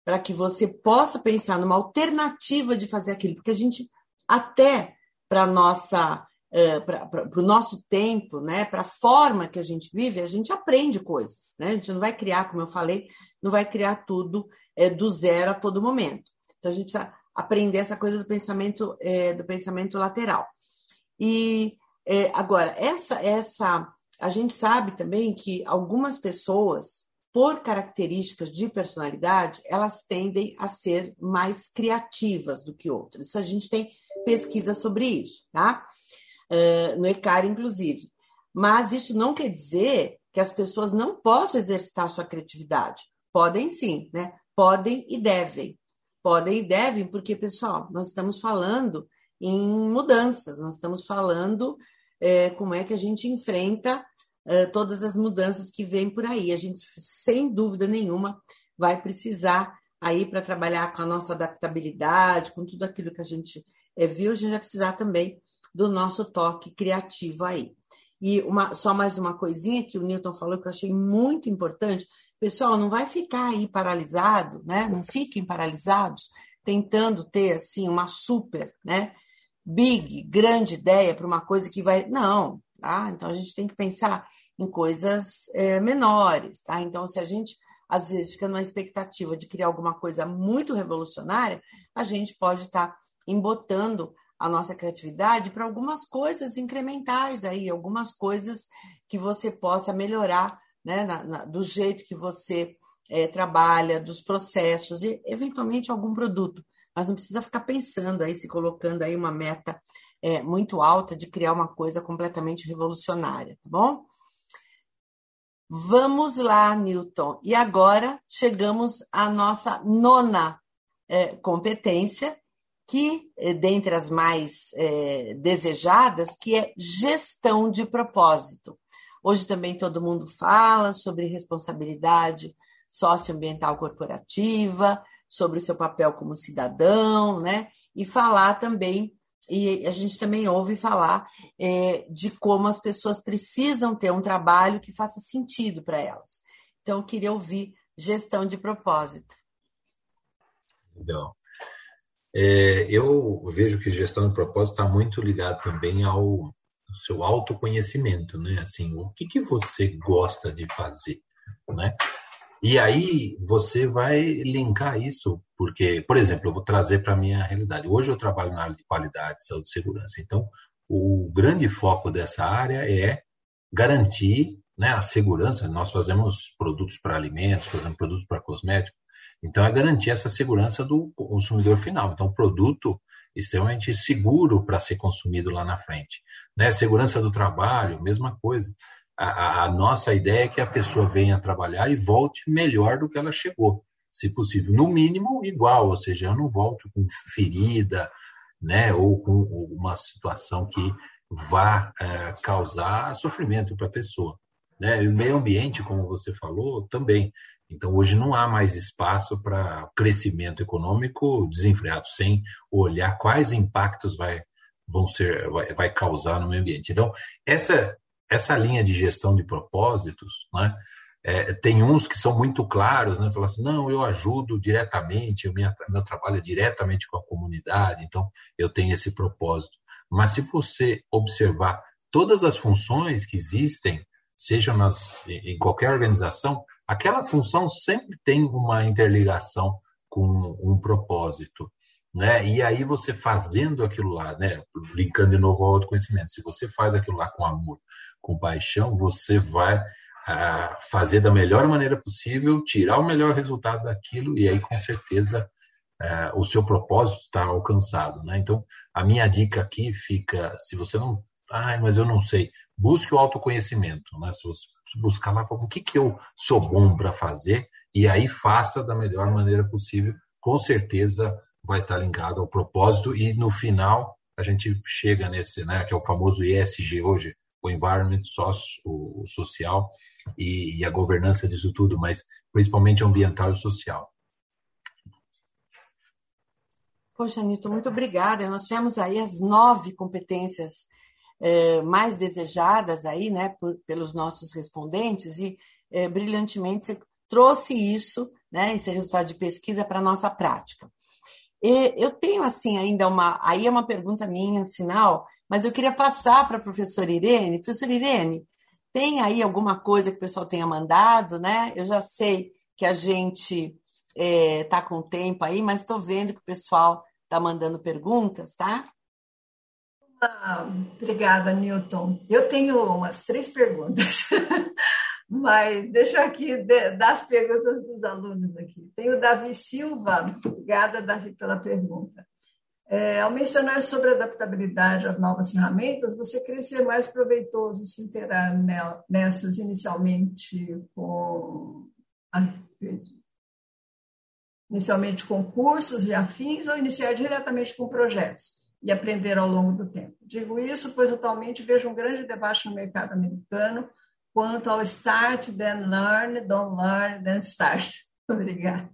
para que você possa pensar numa alternativa de fazer aquilo, porque a gente até para nossa é, para o nosso tempo, né, para a forma que a gente vive, a gente aprende coisas, né? A gente não vai criar, como eu falei, não vai criar tudo é, do zero a todo momento. Então a gente precisa aprender essa coisa do pensamento é, do pensamento lateral. E é, agora essa essa a gente sabe também que algumas pessoas por características de personalidade, elas tendem a ser mais criativas do que outras. Isso a gente tem pesquisa sobre isso, tá? Uh, no ECAR, inclusive. Mas isso não quer dizer que as pessoas não possam exercitar sua criatividade. Podem sim, né? Podem e devem. Podem e devem, porque, pessoal, nós estamos falando em mudanças, nós estamos falando é, como é que a gente enfrenta uh, todas as mudanças que vêm por aí. A gente, sem dúvida nenhuma, vai precisar aí para trabalhar com a nossa adaptabilidade, com tudo aquilo que a gente é, viu, a gente vai precisar também do nosso toque criativo aí. E uma, só mais uma coisinha que o Newton falou que eu achei muito importante. Pessoal, não vai ficar aí paralisado, né? Não fiquem paralisados tentando ter assim uma super, né, big, grande ideia para uma coisa que vai. Não, tá? Então a gente tem que pensar em coisas é, menores, tá? Então, se a gente às vezes fica numa expectativa de criar alguma coisa muito revolucionária, a gente pode estar tá embotando a nossa criatividade para algumas coisas incrementais aí, algumas coisas que você possa melhorar, né, na, na, do jeito que você é, trabalha, dos processos e eventualmente algum produto. Mas não precisa ficar pensando aí, se colocando aí uma meta é, muito alta de criar uma coisa completamente revolucionária, tá bom? Vamos lá, Newton. E agora chegamos à nossa nona é, competência, que, é, dentre as mais é, desejadas, que é gestão de propósito. Hoje também todo mundo fala sobre responsabilidade socioambiental corporativa, sobre o seu papel como cidadão, né? E falar também e a gente também ouve falar é, de como as pessoas precisam ter um trabalho que faça sentido para elas. Então, eu queria ouvir gestão de propósito. Legal. É, eu vejo que gestão de propósito está muito ligado também ao, seu autoconhecimento, né? Assim, o que, que você gosta de fazer, né? E aí você vai linkar isso, porque, por exemplo, eu vou trazer para a minha realidade. Hoje eu trabalho na área de qualidade, saúde e segurança. Então, o grande foco dessa área é garantir né, a segurança. Nós fazemos produtos para alimentos, fazemos produtos para cosméticos. Então, é garantir essa segurança do consumidor final. Então, produto extremamente seguro para ser consumido lá na frente. Né? Segurança do trabalho, mesma coisa a, a, nossa ideia é que a pessoa venha trabalhar e volte melhor do que ela chegou, se possível, no mínimo igual, ou seja, eu não volto com ferida, né, ou com uma situação que vá é, causar sofrimento para a pessoa. Né? E o meio ambiente, como você falou, também. Então, hoje não há mais espaço para crescimento econômico desenfreado, sem olhar quais impactos vai, vão ser, vai, vai causar no meio ambiente. Então, essa essa linha de gestão de propósitos, né? É, tem uns que são muito claros, né? Falar assim, não, eu ajudo diretamente, o meu trabalho é diretamente com a comunidade, então eu tenho esse propósito. Mas se você observar todas as funções que existem, seja nas, em qualquer organização, aquela função sempre tem uma interligação com um propósito. Né? E aí você fazendo aquilo lá, né? linkando de novo ao autoconhecimento, se você faz aquilo lá com amor, com paixão, você vai ah, fazer da melhor maneira possível, tirar o melhor resultado daquilo e aí com certeza ah, o seu propósito está alcançado, né? Então a minha dica aqui fica, se você não, ai, mas eu não sei, busque o autoconhecimento, né? Se você buscar lá, o que que eu sou bom para fazer e aí faça da melhor maneira possível, com certeza vai estar ligado ao propósito e no final a gente chega nesse, né, que é o famoso ESG hoje, o environment o social e, e a governança disso tudo, mas principalmente ambiental e social. Poxa, Nilton, muito obrigada. Nós tivemos aí as nove competências é, mais desejadas aí, né, por, pelos nossos respondentes e é, brilhantemente você trouxe isso, né, esse resultado de pesquisa para a nossa prática. E eu tenho assim ainda uma, aí é uma pergunta minha final, mas eu queria passar para a professora Irene. Professora Irene, tem aí alguma coisa que o pessoal tenha mandado, né? Eu já sei que a gente está é, com tempo aí, mas estou vendo que o pessoal está mandando perguntas, tá? Ah, obrigada, Newton. Eu tenho umas três perguntas, <laughs> mas deixa aqui dar as perguntas dos alunos aqui. Tem o Davi Silva, obrigada, Davi, pela pergunta. É, ao mencionar sobre adaptabilidade às novas ferramentas, você crê ser mais proveitoso se interar nessas inicialmente com inicialmente com cursos e afins ou iniciar diretamente com projetos e aprender ao longo do tempo. Digo isso pois atualmente vejo um grande debate no mercado americano quanto ao start, then learn, don't learn, then start. <laughs> Obrigada.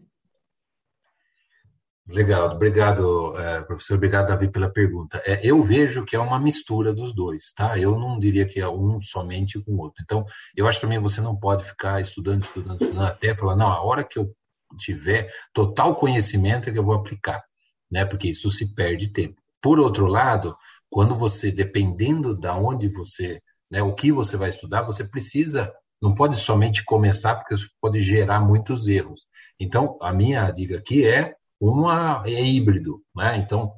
Legal, obrigado, é, professor. Obrigado, Davi, pela pergunta. É, eu vejo que é uma mistura dos dois, tá? Eu não diria que é um somente com o outro. Então, eu acho também que você não pode ficar estudando, estudando, estudando até falar, não, a hora que eu tiver total conhecimento é que eu vou aplicar. né? Porque isso se perde tempo. Por outro lado, quando você, dependendo da onde você, né, o que você vai estudar, você precisa, não pode somente começar, porque isso pode gerar muitos erros. Então, a minha dica aqui é uma é híbrido, né? Então,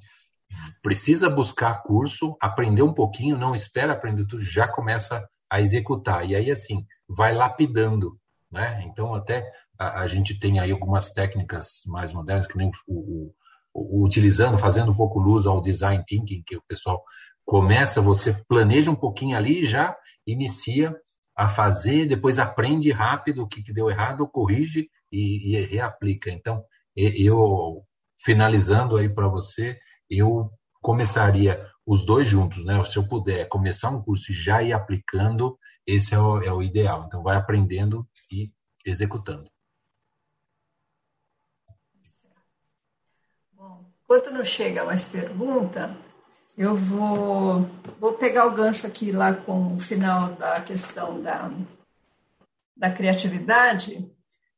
precisa buscar curso, aprender um pouquinho, não espera aprender tudo, já começa a executar. E aí, assim, vai lapidando, né? Então, até a, a gente tem aí algumas técnicas mais modernas, que nem o, o, utilizando, fazendo um pouco luz ao design thinking, que o pessoal começa, você planeja um pouquinho ali e já inicia a fazer, depois aprende rápido o que, que deu errado, corrige e, e reaplica. Então, eu, finalizando aí para você, eu começaria os dois juntos, né? Se eu puder começar um curso e já ir aplicando, esse é o, é o ideal. Então, vai aprendendo e executando. Bom, enquanto não chega mais pergunta, eu vou, vou pegar o gancho aqui lá com o final da questão da, da criatividade.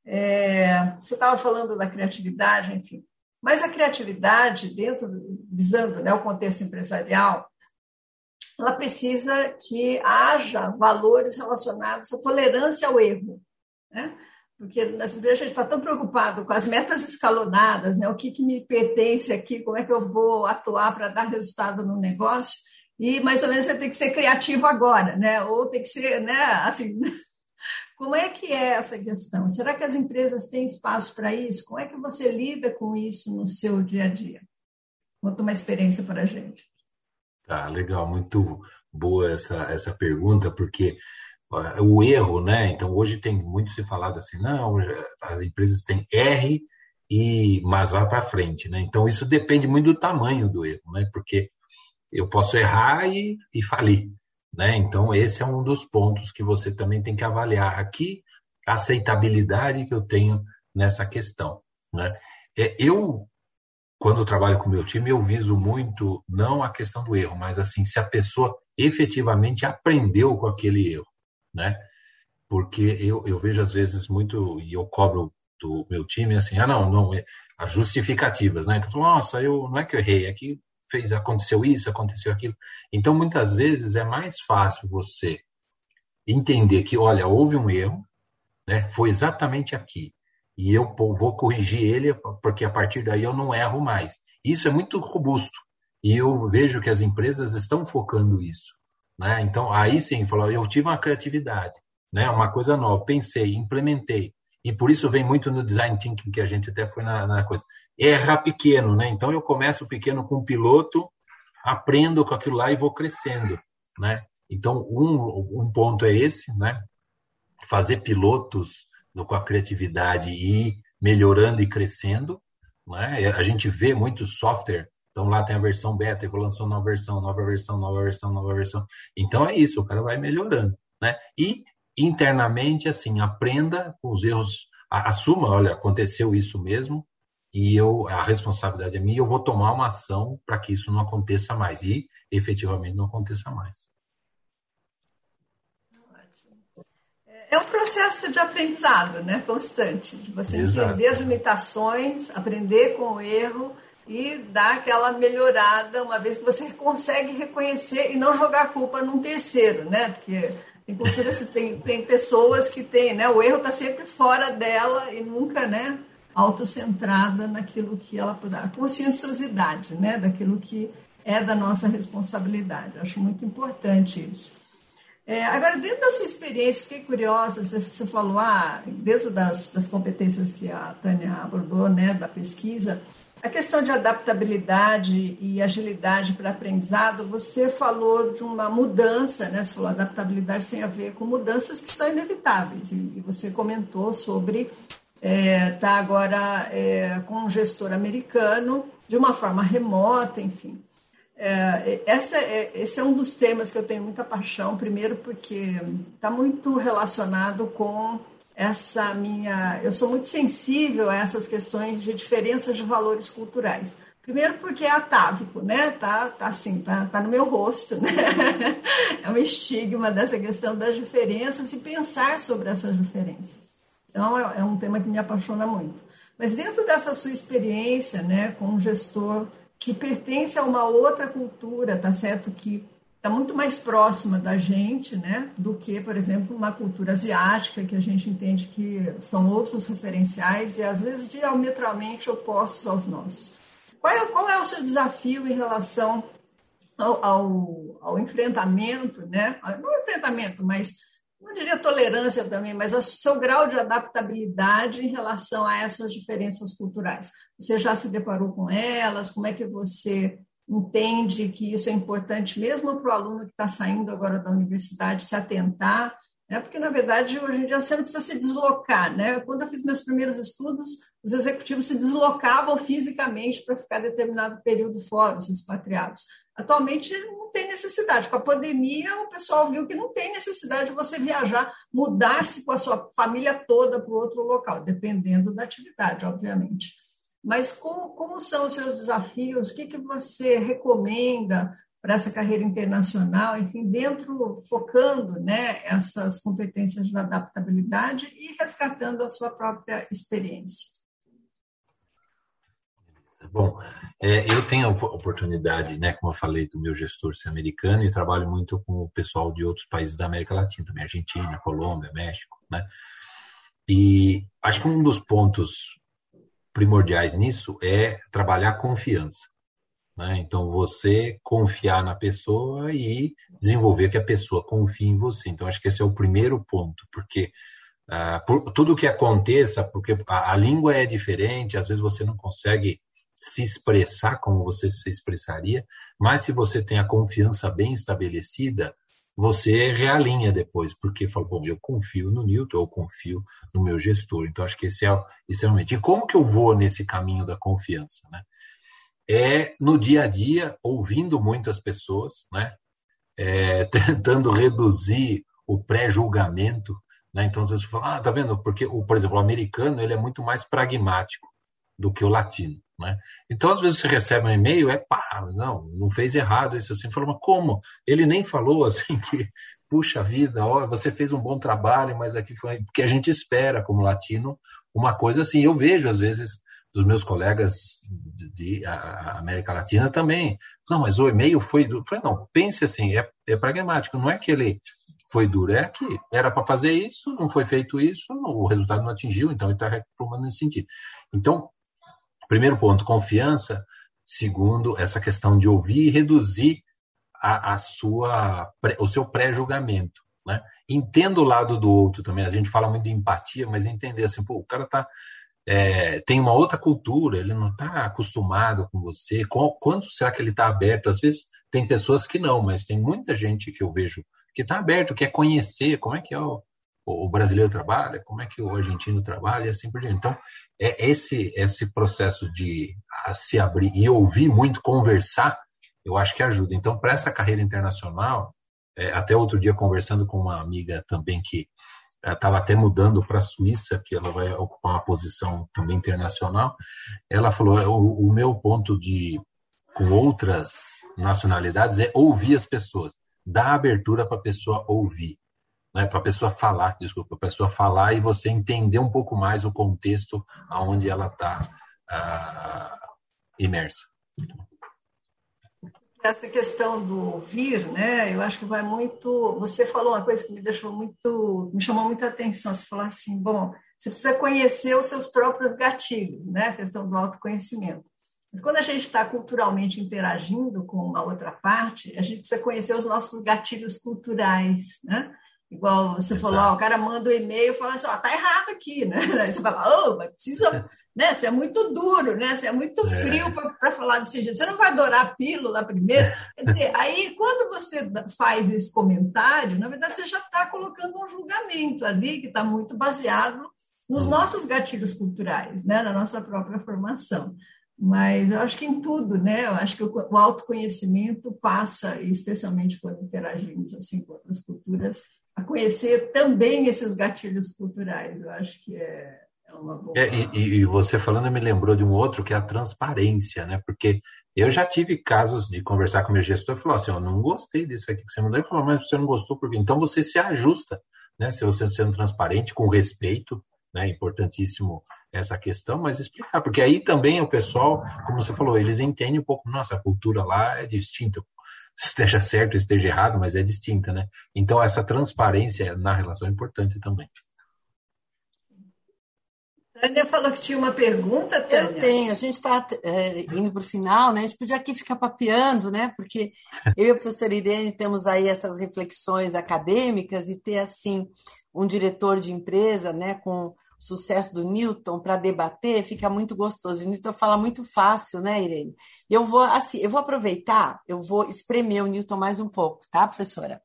É, você estava falando da criatividade, enfim. Mas a criatividade, dentro, visando né, o contexto empresarial, ela precisa que haja valores relacionados à tolerância ao erro. Né? Porque nas empresas a gente está tão preocupado com as metas escalonadas, né? o que, que me pertence aqui, como é que eu vou atuar para dar resultado no negócio, e mais ou menos você tem que ser criativo agora, né? ou tem que ser, né, assim, <laughs> como é que é essa questão? Será que as empresas têm espaço para isso? Como é que você lida com isso no seu dia a dia? Conta uma experiência para a gente. Tá, legal, muito boa essa, essa pergunta, porque o erro, né? Então hoje tem muito se falado assim, não, as empresas têm R e mas lá para frente, né? Então isso depende muito do tamanho do erro, né? Porque eu posso errar e, e falir, né? Então esse é um dos pontos que você também tem que avaliar aqui a aceitabilidade que eu tenho nessa questão, né? É, eu quando trabalho com meu time eu viso muito não a questão do erro, mas assim se a pessoa efetivamente aprendeu com aquele erro né? Porque eu, eu vejo às vezes muito, e eu cobro do meu time assim, ah, não, não, é, as justificativas, né? Então, nossa, eu, não é que eu errei, é que fez, aconteceu isso, aconteceu aquilo. Então, muitas vezes é mais fácil você entender que, olha, houve um erro, né? Foi exatamente aqui. E eu vou corrigir ele, porque a partir daí eu não erro mais. Isso é muito robusto. E eu vejo que as empresas estão focando isso. Né? Então, aí sim, falou, eu tive uma criatividade, né? uma coisa nova, pensei, implementei. E por isso vem muito no design thinking, que a gente até foi na, na coisa. Erra pequeno, né? Então eu começo pequeno com um piloto, aprendo com aquilo lá e vou crescendo, né? Então, um, um ponto é esse, né? Fazer pilotos com a criatividade e ir melhorando e crescendo. Né? A gente vê muito software então lá tem a versão beta, e lançou nova versão, nova versão, nova versão, nova versão. Então é isso, o cara vai melhorando, né? E internamente assim, aprenda com os erros, assuma, olha, aconteceu isso mesmo, e eu a responsabilidade é minha, eu vou tomar uma ação para que isso não aconteça mais e efetivamente não aconteça mais. É um processo de aprendizado, né, constante, de você Exato. entender as limitações, aprender com o erro e dar aquela melhorada, uma vez que você consegue reconhecer e não jogar a culpa num terceiro, né? Porque em cultura tem, tem pessoas que têm, né? O erro está sempre fora dela e nunca, né? Autocentrada naquilo que ela puder. A conscienciosidade, né? Daquilo que é da nossa responsabilidade. Acho muito importante isso. É, agora, dentro da sua experiência, fiquei curiosa, você, falou, ah, dentro das, das competências que a Tânia abordou, né, da pesquisa, a questão de adaptabilidade e agilidade para aprendizado, você falou de uma mudança, né? Você falou adaptabilidade tem a ver com mudanças que são inevitáveis. E você comentou sobre estar é, tá agora é, com um gestor americano de uma forma remota, enfim. É, essa é, esse é um dos temas que eu tenho muita paixão, primeiro porque está muito relacionado com essa minha. Eu sou muito sensível a essas questões de diferenças de valores culturais. Primeiro porque é atávico, né? Tá, tá assim, tá, tá no meu rosto, né? <laughs> É um estigma dessa questão das diferenças e pensar sobre essas diferenças. Então, é, é um tema que me apaixona muito. Mas dentro dessa sua experiência, né, com um gestor que pertence a uma outra cultura, tá certo? Que está muito mais próxima da gente, né, do que, por exemplo, uma cultura asiática, que a gente entende que são outros referenciais e às vezes diametralmente opostos aos nossos. Qual é, qual é o seu desafio em relação ao, ao, ao enfrentamento, né? Não enfrentamento, mas não diria tolerância também, mas o seu grau de adaptabilidade em relação a essas diferenças culturais. Você já se deparou com elas? Como é que você entende que isso é importante mesmo para o aluno que está saindo agora da universidade se atentar? Né? Porque, na verdade, hoje em dia você não precisa se deslocar. Né? Quando eu fiz meus primeiros estudos, os executivos se deslocavam fisicamente para ficar determinado período fora, os expatriados. Atualmente não tem necessidade. Com a pandemia, o pessoal viu que não tem necessidade de você viajar, mudar-se com a sua família toda para outro local, dependendo da atividade, obviamente. Mas como, como são os seus desafios? O que, que você recomenda para essa carreira internacional? Enfim, dentro, focando né, essas competências de adaptabilidade e resgatando a sua própria experiência. Bom, é, eu tenho a oportunidade, né, como eu falei, do meu gestor ser americano e trabalho muito com o pessoal de outros países da América Latina, também Argentina, Colômbia, México, né? E acho que um dos pontos primordiais nisso é trabalhar confiança. Né? Então, você confiar na pessoa e desenvolver que a pessoa confie em você. Então, acho que esse é o primeiro ponto, porque uh, por, tudo que aconteça, porque a, a língua é diferente, às vezes você não consegue se expressar como você se expressaria, mas se você tem a confiança bem estabelecida, você realinha depois, porque fala, bom, eu confio no Newton, eu confio no meu gestor. Então, acho que esse é extremamente. E como que eu vou nesse caminho da confiança? Né? É no dia a dia, ouvindo muitas pessoas, né? É, <laughs> tentando reduzir o pré-julgamento. Né? Então, você fala, ah, tá vendo? Porque, o, por exemplo, o americano ele é muito mais pragmático do que o latino. Né? Então, às vezes você recebe um e-mail, é pá, não, não fez errado isso assim. Fala, mas como? Ele nem falou <laughs> assim que, puxa vida, ó, você fez um bom trabalho, mas aqui foi. Porque a gente espera, como latino, uma coisa assim. Eu vejo, às vezes, dos meus colegas de, de a América Latina também. Não, mas o e-mail foi duro. Falei, não, pense assim, é, é pragmático, não é que ele foi duro, é que era para fazer isso, não foi feito isso, o resultado não atingiu, então ele está reclamando nesse sentido. Então, Primeiro ponto, confiança. Segundo, essa questão de ouvir e reduzir a, a sua, o seu pré-julgamento. Né? Entenda o lado do outro também. A gente fala muito de empatia, mas entender assim, pô, o cara tá, é, tem uma outra cultura, ele não está acostumado com você. Quanto será que ele está aberto? Às vezes tem pessoas que não, mas tem muita gente que eu vejo que está aberto, quer conhecer como é que é o, o brasileiro trabalha, como é que o argentino trabalha e assim por diante. Então, é esse, esse processo de se abrir e ouvir muito, conversar, eu acho que ajuda. Então, para essa carreira internacional, é, até outro dia conversando com uma amiga também que estava até mudando para a Suíça, que ela vai ocupar uma posição também internacional, ela falou, é, o, o meu ponto de com outras nacionalidades é ouvir as pessoas, dar abertura para a pessoa ouvir né, para a pessoa falar, desculpa, para a pessoa falar e você entender um pouco mais o contexto aonde ela está uh, imersa. Essa questão do ouvir, né? Eu acho que vai muito. Você falou uma coisa que me deixou muito, me chamou muita atenção. Você falou assim, bom, você precisa conhecer os seus próprios gatilhos, né? A questão do autoconhecimento. Mas quando a gente está culturalmente interagindo com uma outra parte, a gente precisa conhecer os nossos gatilhos culturais, né? Igual você Exato. falou, ó, o cara manda um e-mail e fala assim, ó, tá errado aqui, <laughs> né? Aí você fala, oh, mas precisa, <laughs> né? Você é muito duro, né? Você é muito é. frio é. para falar desse jeito. Você não vai adorar a pílula primeiro. <laughs> Quer dizer, aí quando você faz esse comentário, na verdade você já está colocando um julgamento ali que está muito baseado nos hum. nossos gatilhos culturais, né? Na nossa própria formação. Mas eu acho que em tudo, né? Eu acho que o autoconhecimento passa, especialmente quando interagimos assim com outras culturas, a conhecer também esses gatilhos culturais. Eu acho que é, é uma boa. É, e, e, você falando me lembrou de um outro que é a transparência, né? Porque eu já tive casos de conversar com meu gestor e falar assim: eu não gostei disso aqui que você mandou. Ele falou, mas você não gostou por quê? Então você se ajusta, né? Se você sendo transparente, com respeito, né? Importantíssimo essa questão, mas explicar, porque aí também o pessoal, como você falou, eles entendem um pouco, nossa, a cultura lá é distinta, esteja certo, esteja errado, mas é distinta, né? Então essa transparência na relação é importante também. Tânia falou que tinha uma pergunta, Tânia. Eu tenho. A gente está é, indo para o final, né? A gente podia aqui ficar papeando, né? Porque eu e a professora Irene temos aí essas reflexões acadêmicas e ter, assim, um diretor de empresa, né? Com sucesso do Newton para debater, fica muito gostoso. O Newton fala muito fácil, né, Irene? Eu vou, assim, eu vou aproveitar, eu vou espremer o Newton mais um pouco, tá, professora?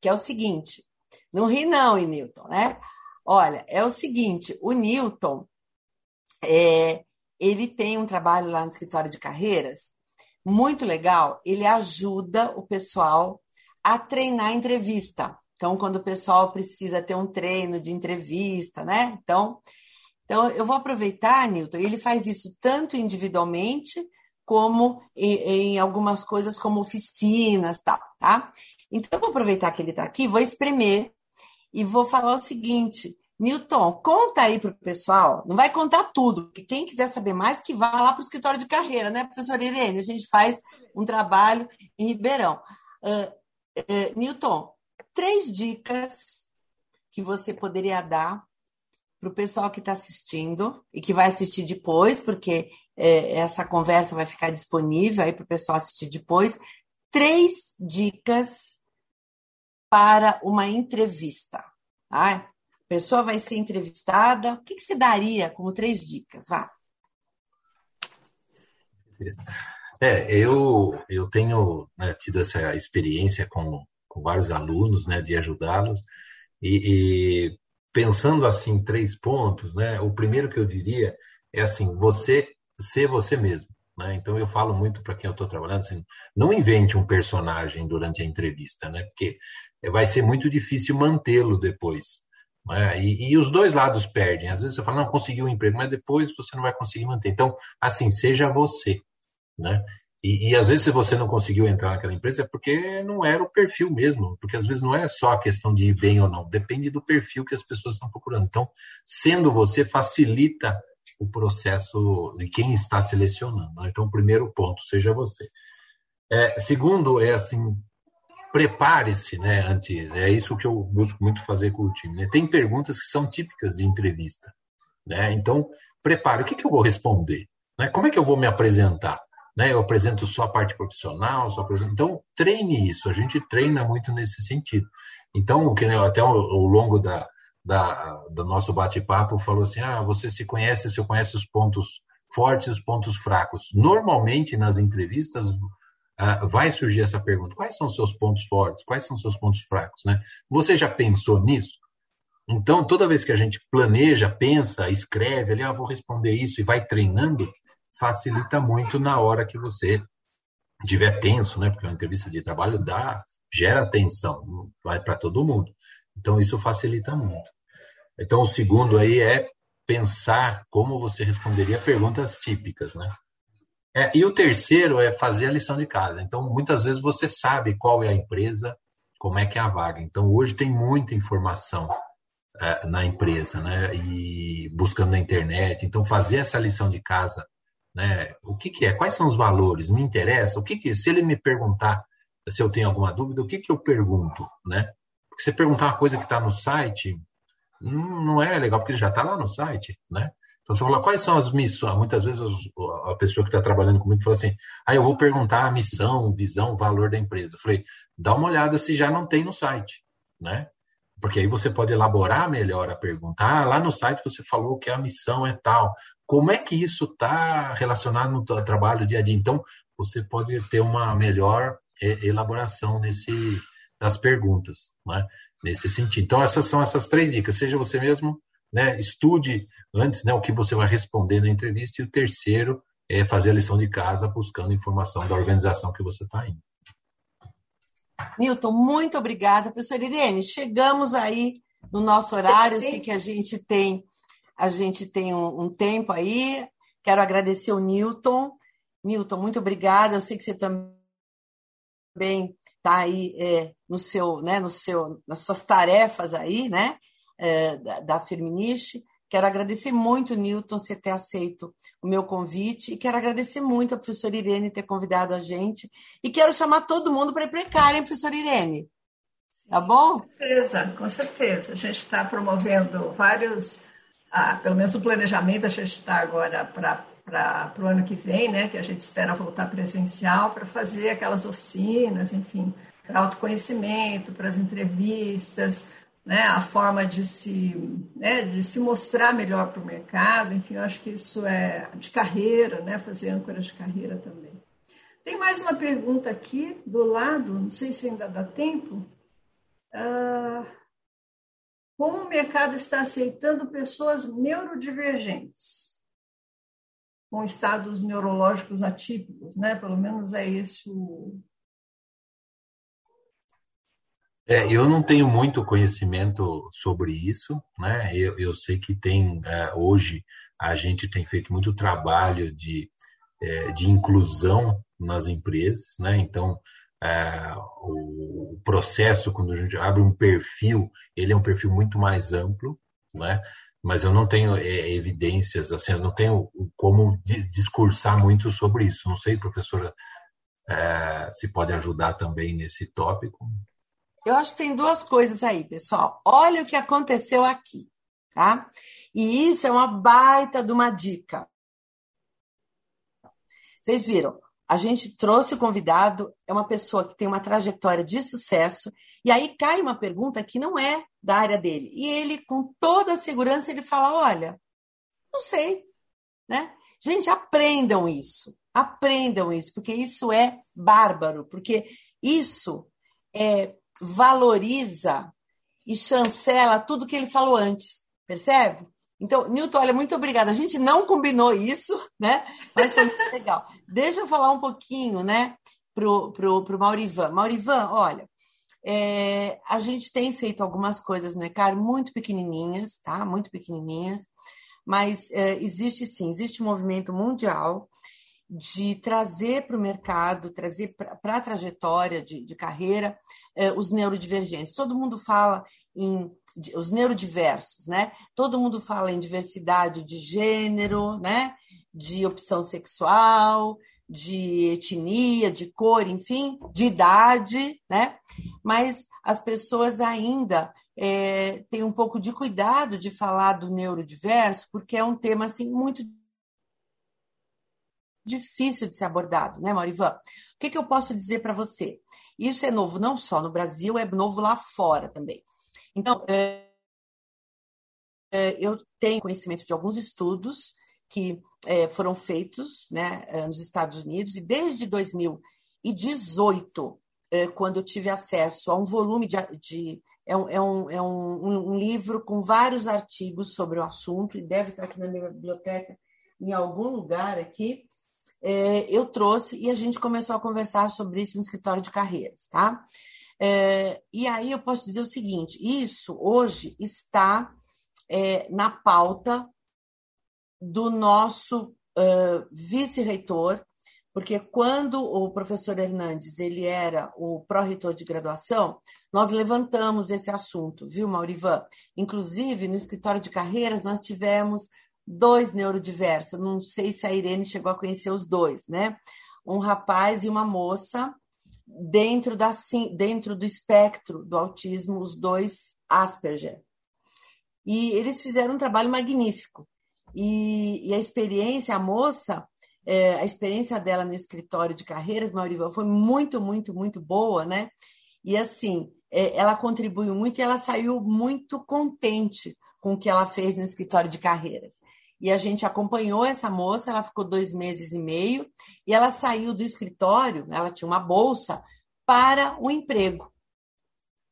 Que é o seguinte, não ri não, Newton, né? Olha, é o seguinte, o Newton, é, ele tem um trabalho lá no escritório de carreiras muito legal. Ele ajuda o pessoal a treinar entrevista. Então, quando o pessoal precisa ter um treino de entrevista, né? Então, então eu vou aproveitar, Newton. Ele faz isso tanto individualmente como em, em algumas coisas como oficinas, tal, tá? Então, eu vou aproveitar que ele está aqui, vou espremer e vou falar o seguinte: Newton, conta aí para o pessoal, não vai contar tudo, porque quem quiser saber mais, que vá lá para o escritório de carreira, né, professora Irene? A gente faz um trabalho em Ribeirão. Uh, uh, Newton, três dicas que você poderia dar para o pessoal que está assistindo e que vai assistir depois, porque é, essa conversa vai ficar disponível aí para o pessoal assistir depois. Três dicas para uma entrevista. A pessoa vai ser entrevistada. O que, que você daria como três dicas? Vá. É, eu, eu tenho né, tido essa experiência com, com vários alunos, né, de ajudá-los, e, e, pensando assim, três pontos, né, o primeiro que eu diria é assim, você ser você mesmo. Né? Então eu falo muito para quem eu estou trabalhando, assim, não invente um personagem durante a entrevista, né? porque vai ser muito difícil mantê-lo depois. Né? E, e, os dois lados perdem. Às vezes você fala, não, conseguiu um emprego, mas depois você não vai conseguir manter. Então, assim, seja você. Né? E, e, às vezes, se você não conseguiu entrar naquela empresa, é porque não era o perfil mesmo. Porque às vezes não é só a questão de ir bem ou não, depende do perfil que as pessoas estão procurando. Então, sendo você, facilita o processo de quem está selecionando. Né? Então, primeiro ponto, seja você. É, segundo, é assim, prepare-se, né, antes. É isso que eu busco muito fazer com o time. Né? Tem perguntas que são típicas de entrevista, né? Então, prepare. O que, que eu vou responder? Né? Como é que eu vou me apresentar? Né? Eu apresento só a parte profissional, só apresento... então treine isso. A gente treina muito nesse sentido. Então, que até ao, longo da, da, do nosso bate-papo falou assim: ah, você se conhece, você conhece os pontos fortes, os pontos fracos. Normalmente nas entrevistas uh, vai surgir essa pergunta: quais são seus pontos fortes, quais são seus pontos fracos, né? Você já pensou nisso? Então, toda vez que a gente planeja, pensa, escreve, ali, ah, vou responder isso e vai treinando, facilita muito na hora que você estiver tenso, né? Porque uma entrevista de trabalho dá, gera tensão, vai para todo mundo. Então, isso facilita muito. Então, o segundo aí é pensar como você responderia perguntas típicas, né? É, e o terceiro é fazer a lição de casa. Então, muitas vezes você sabe qual é a empresa, como é que é a vaga. Então, hoje tem muita informação é, na empresa, né? E buscando na internet. Então, fazer essa lição de casa, né? O que, que é? Quais são os valores? Me interessa? O que, que se ele me perguntar se eu tenho alguma dúvida, o que, que eu pergunto, né? Porque você perguntar uma coisa que está no site, hum, não é legal, porque já está lá no site, né? Então, você fala, quais são as missões? Muitas vezes a pessoa que está trabalhando comigo fala assim, ah, eu vou perguntar a missão, visão, valor da empresa. Eu falei, dá uma olhada se já não tem no site, né? Porque aí você pode elaborar melhor a pergunta. Ah, lá no site você falou que a missão é tal. Como é que isso está relacionado no trabalho dia a dia? Então, você pode ter uma melhor elaboração nesse, das perguntas, né? nesse sentido. Então, essas são essas três dicas. Seja você mesmo, né, estude antes né, o que você vai responder na entrevista, e o terceiro é fazer a lição de casa buscando informação da organização que você está indo. Newton, muito obrigada, professora Irene. Chegamos aí no nosso horário, sei que a gente tem a gente tem um, um tempo aí. Quero agradecer o Newton. Newton, muito obrigada. Eu sei que você também está aí é, no seu, né, no seu, nas suas tarefas aí, né, é, da, da Firminiche. Quero agradecer muito, Newton, você ter aceito o meu convite e quero agradecer muito a professora Irene ter convidado a gente e quero chamar todo mundo para para hein, professora Irene? Tá bom? Com certeza, com certeza. A gente está promovendo vários, ah, pelo menos o planejamento, a gente está agora para o ano que vem, né, que a gente espera voltar presencial, para fazer aquelas oficinas, enfim, para autoconhecimento, para as entrevistas, né, a forma de se, né, de se mostrar melhor para o mercado, enfim, eu acho que isso é de carreira, né, fazer âncora de carreira também. Tem mais uma pergunta aqui do lado, não sei se ainda dá tempo. Ah, como o mercado está aceitando pessoas neurodivergentes, com estados neurológicos atípicos, né? Pelo menos é esse o, é, eu não tenho muito conhecimento sobre isso, né? Eu, eu sei que tem é, hoje a gente tem feito muito trabalho de, é, de inclusão nas empresas, né? Então é, o, processo quando a gente abre um perfil, ele é um perfil muito mais amplo, né? Mas eu não tenho é, evidências, assim, eu não tenho como discursar muito sobre isso. Não sei, professora, é, se pode ajudar também nesse tópico. Eu acho que tem duas coisas aí, pessoal. Olha o que aconteceu aqui, tá? E isso é uma baita de uma dica. Vocês viram? A gente trouxe o convidado, é uma pessoa que tem uma trajetória de sucesso, e aí cai uma pergunta que não é da área dele. E ele, com toda a segurança, ele fala: olha, não sei, né? Gente, aprendam isso. Aprendam isso, porque isso é bárbaro, porque isso é valoriza e chancela tudo que ele falou antes, percebe? Então, Newton, olha, muito obrigada. A gente não combinou isso, né? Mas foi muito <laughs> legal. Deixa eu falar um pouquinho, né, pro, pro, pro Maurivan. Maurivan, olha, é, a gente tem feito algumas coisas no ECAR muito pequenininhas, tá? Muito pequenininhas, mas é, existe sim, existe um movimento mundial de trazer para o mercado, trazer para a trajetória de, de carreira eh, os neurodivergentes. Todo mundo fala em os neurodiversos, né? Todo mundo fala em diversidade de gênero, né? De opção sexual, de etnia, de cor, enfim, de idade, né? Mas as pessoas ainda é, têm um pouco de cuidado de falar do neurodiverso, porque é um tema assim muito difícil de ser abordado, né, Maurivan? O que, que eu posso dizer para você? Isso é novo não só no Brasil, é novo lá fora também. Então, é, é, eu tenho conhecimento de alguns estudos que é, foram feitos né, nos Estados Unidos, e desde 2018, é, quando eu tive acesso a um volume de. de é, um, é, um, é um, um livro com vários artigos sobre o assunto, e deve estar aqui na minha biblioteca, em algum lugar aqui, é, eu trouxe e a gente começou a conversar sobre isso no escritório de carreiras, tá? É, e aí eu posso dizer o seguinte: isso hoje está é, na pauta do nosso uh, vice-reitor, porque quando o professor Hernandes ele era o pró-reitor de graduação, nós levantamos esse assunto, viu, Maurivan? Inclusive, no escritório de carreiras, nós tivemos dois neurodiversos. Não sei se a Irene chegou a conhecer os dois, né? Um rapaz e uma moça dentro da dentro do espectro do autismo, os dois Asperger. E eles fizeram um trabalho magnífico. E, e a experiência, a moça, é, a experiência dela no escritório de carreiras, Maurival, foi muito, muito, muito boa, né? E assim, é, ela contribuiu muito e ela saiu muito contente com o que ela fez no escritório de carreiras. E a gente acompanhou essa moça, ela ficou dois meses e meio, e ela saiu do escritório, ela tinha uma bolsa para um emprego.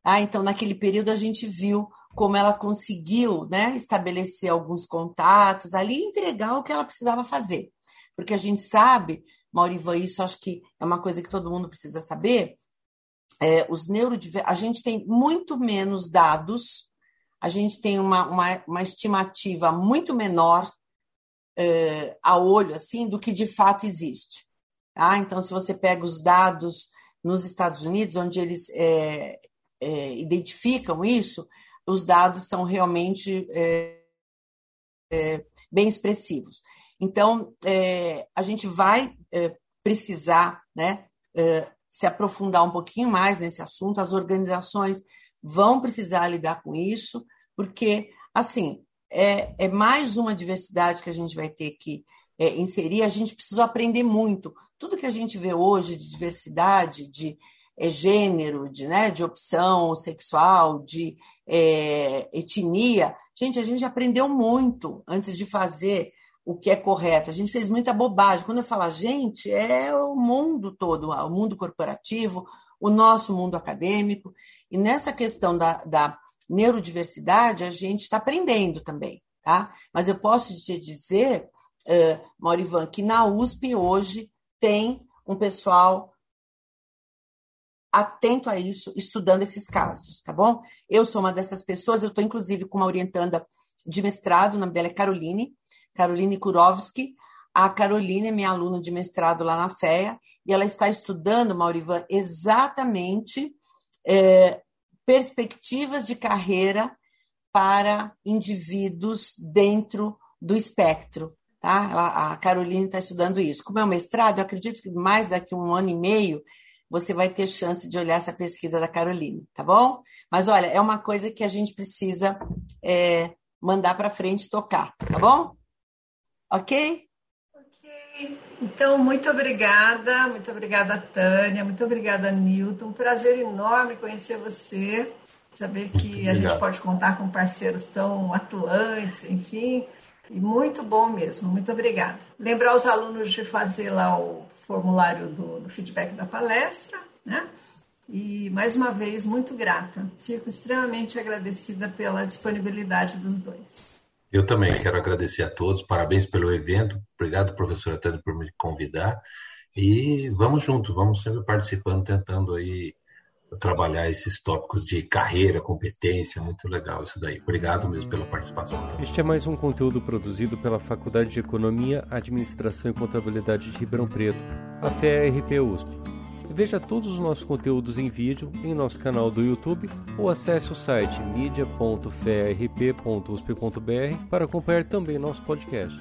Ah, então, naquele período, a gente viu como ela conseguiu né, estabelecer alguns contatos ali entregar o que ela precisava fazer. Porque a gente sabe, Maurivan, isso acho que é uma coisa que todo mundo precisa saber, é, os neurodiver... a gente tem muito menos dados a gente tem uma, uma, uma estimativa muito menor é, a olho, assim, do que de fato existe. Tá? Então, se você pega os dados nos Estados Unidos, onde eles é, é, identificam isso, os dados são realmente bem expressivos. Então, a gente vai precisar né, se aprofundar um pouquinho mais nesse assunto, as organizações vão precisar lidar com isso, porque, assim, é, é mais uma diversidade que a gente vai ter que é, inserir, a gente precisa aprender muito. Tudo que a gente vê hoje de diversidade, de é, gênero, de, né, de opção sexual, de é, etnia, gente, a gente aprendeu muito antes de fazer o que é correto. A gente fez muita bobagem. Quando eu falo gente, é o mundo todo, o mundo corporativo, o nosso mundo acadêmico. E nessa questão da, da neurodiversidade, a gente está aprendendo também, tá? Mas eu posso te dizer, uh, Maurivan, que na USP hoje tem um pessoal atento a isso, estudando esses casos, tá bom? Eu sou uma dessas pessoas, eu estou inclusive com uma orientanda de mestrado, o nome dela é Caroline, Caroline Kurovski. A Caroline é minha aluna de mestrado lá na FEA, e ela está estudando, Maurivan, exatamente é, perspectivas de carreira para indivíduos dentro do espectro. Tá? A Caroline está estudando isso. Como é um mestrado, eu acredito que mais daqui a um ano e meio você vai ter chance de olhar essa pesquisa da Caroline, tá bom? Mas olha, é uma coisa que a gente precisa é, mandar para frente tocar, tá bom? Ok? Então, muito obrigada, muito obrigada, Tânia, muito obrigada, Newton. Um prazer enorme conhecer você, saber que a gente pode contar com parceiros tão atuantes, enfim. E muito bom mesmo, muito obrigada. Lembrar os alunos de fazer lá o formulário do, do feedback da palestra, né? E mais uma vez, muito grata. Fico extremamente agradecida pela disponibilidade dos dois. Eu também quero agradecer a todos, parabéns pelo evento, obrigado, professora Tânia, por me convidar. E vamos juntos, vamos sempre participando, tentando aí trabalhar esses tópicos de carreira, competência, muito legal isso daí. Obrigado mesmo pela participação. Este é mais um conteúdo produzido pela Faculdade de Economia, Administração e Contabilidade de Ribeirão Preto, a FEA-RP USP. Veja todos os nossos conteúdos em vídeo em nosso canal do YouTube ou acesse o site media.ferp.usp.br para acompanhar também nosso podcast.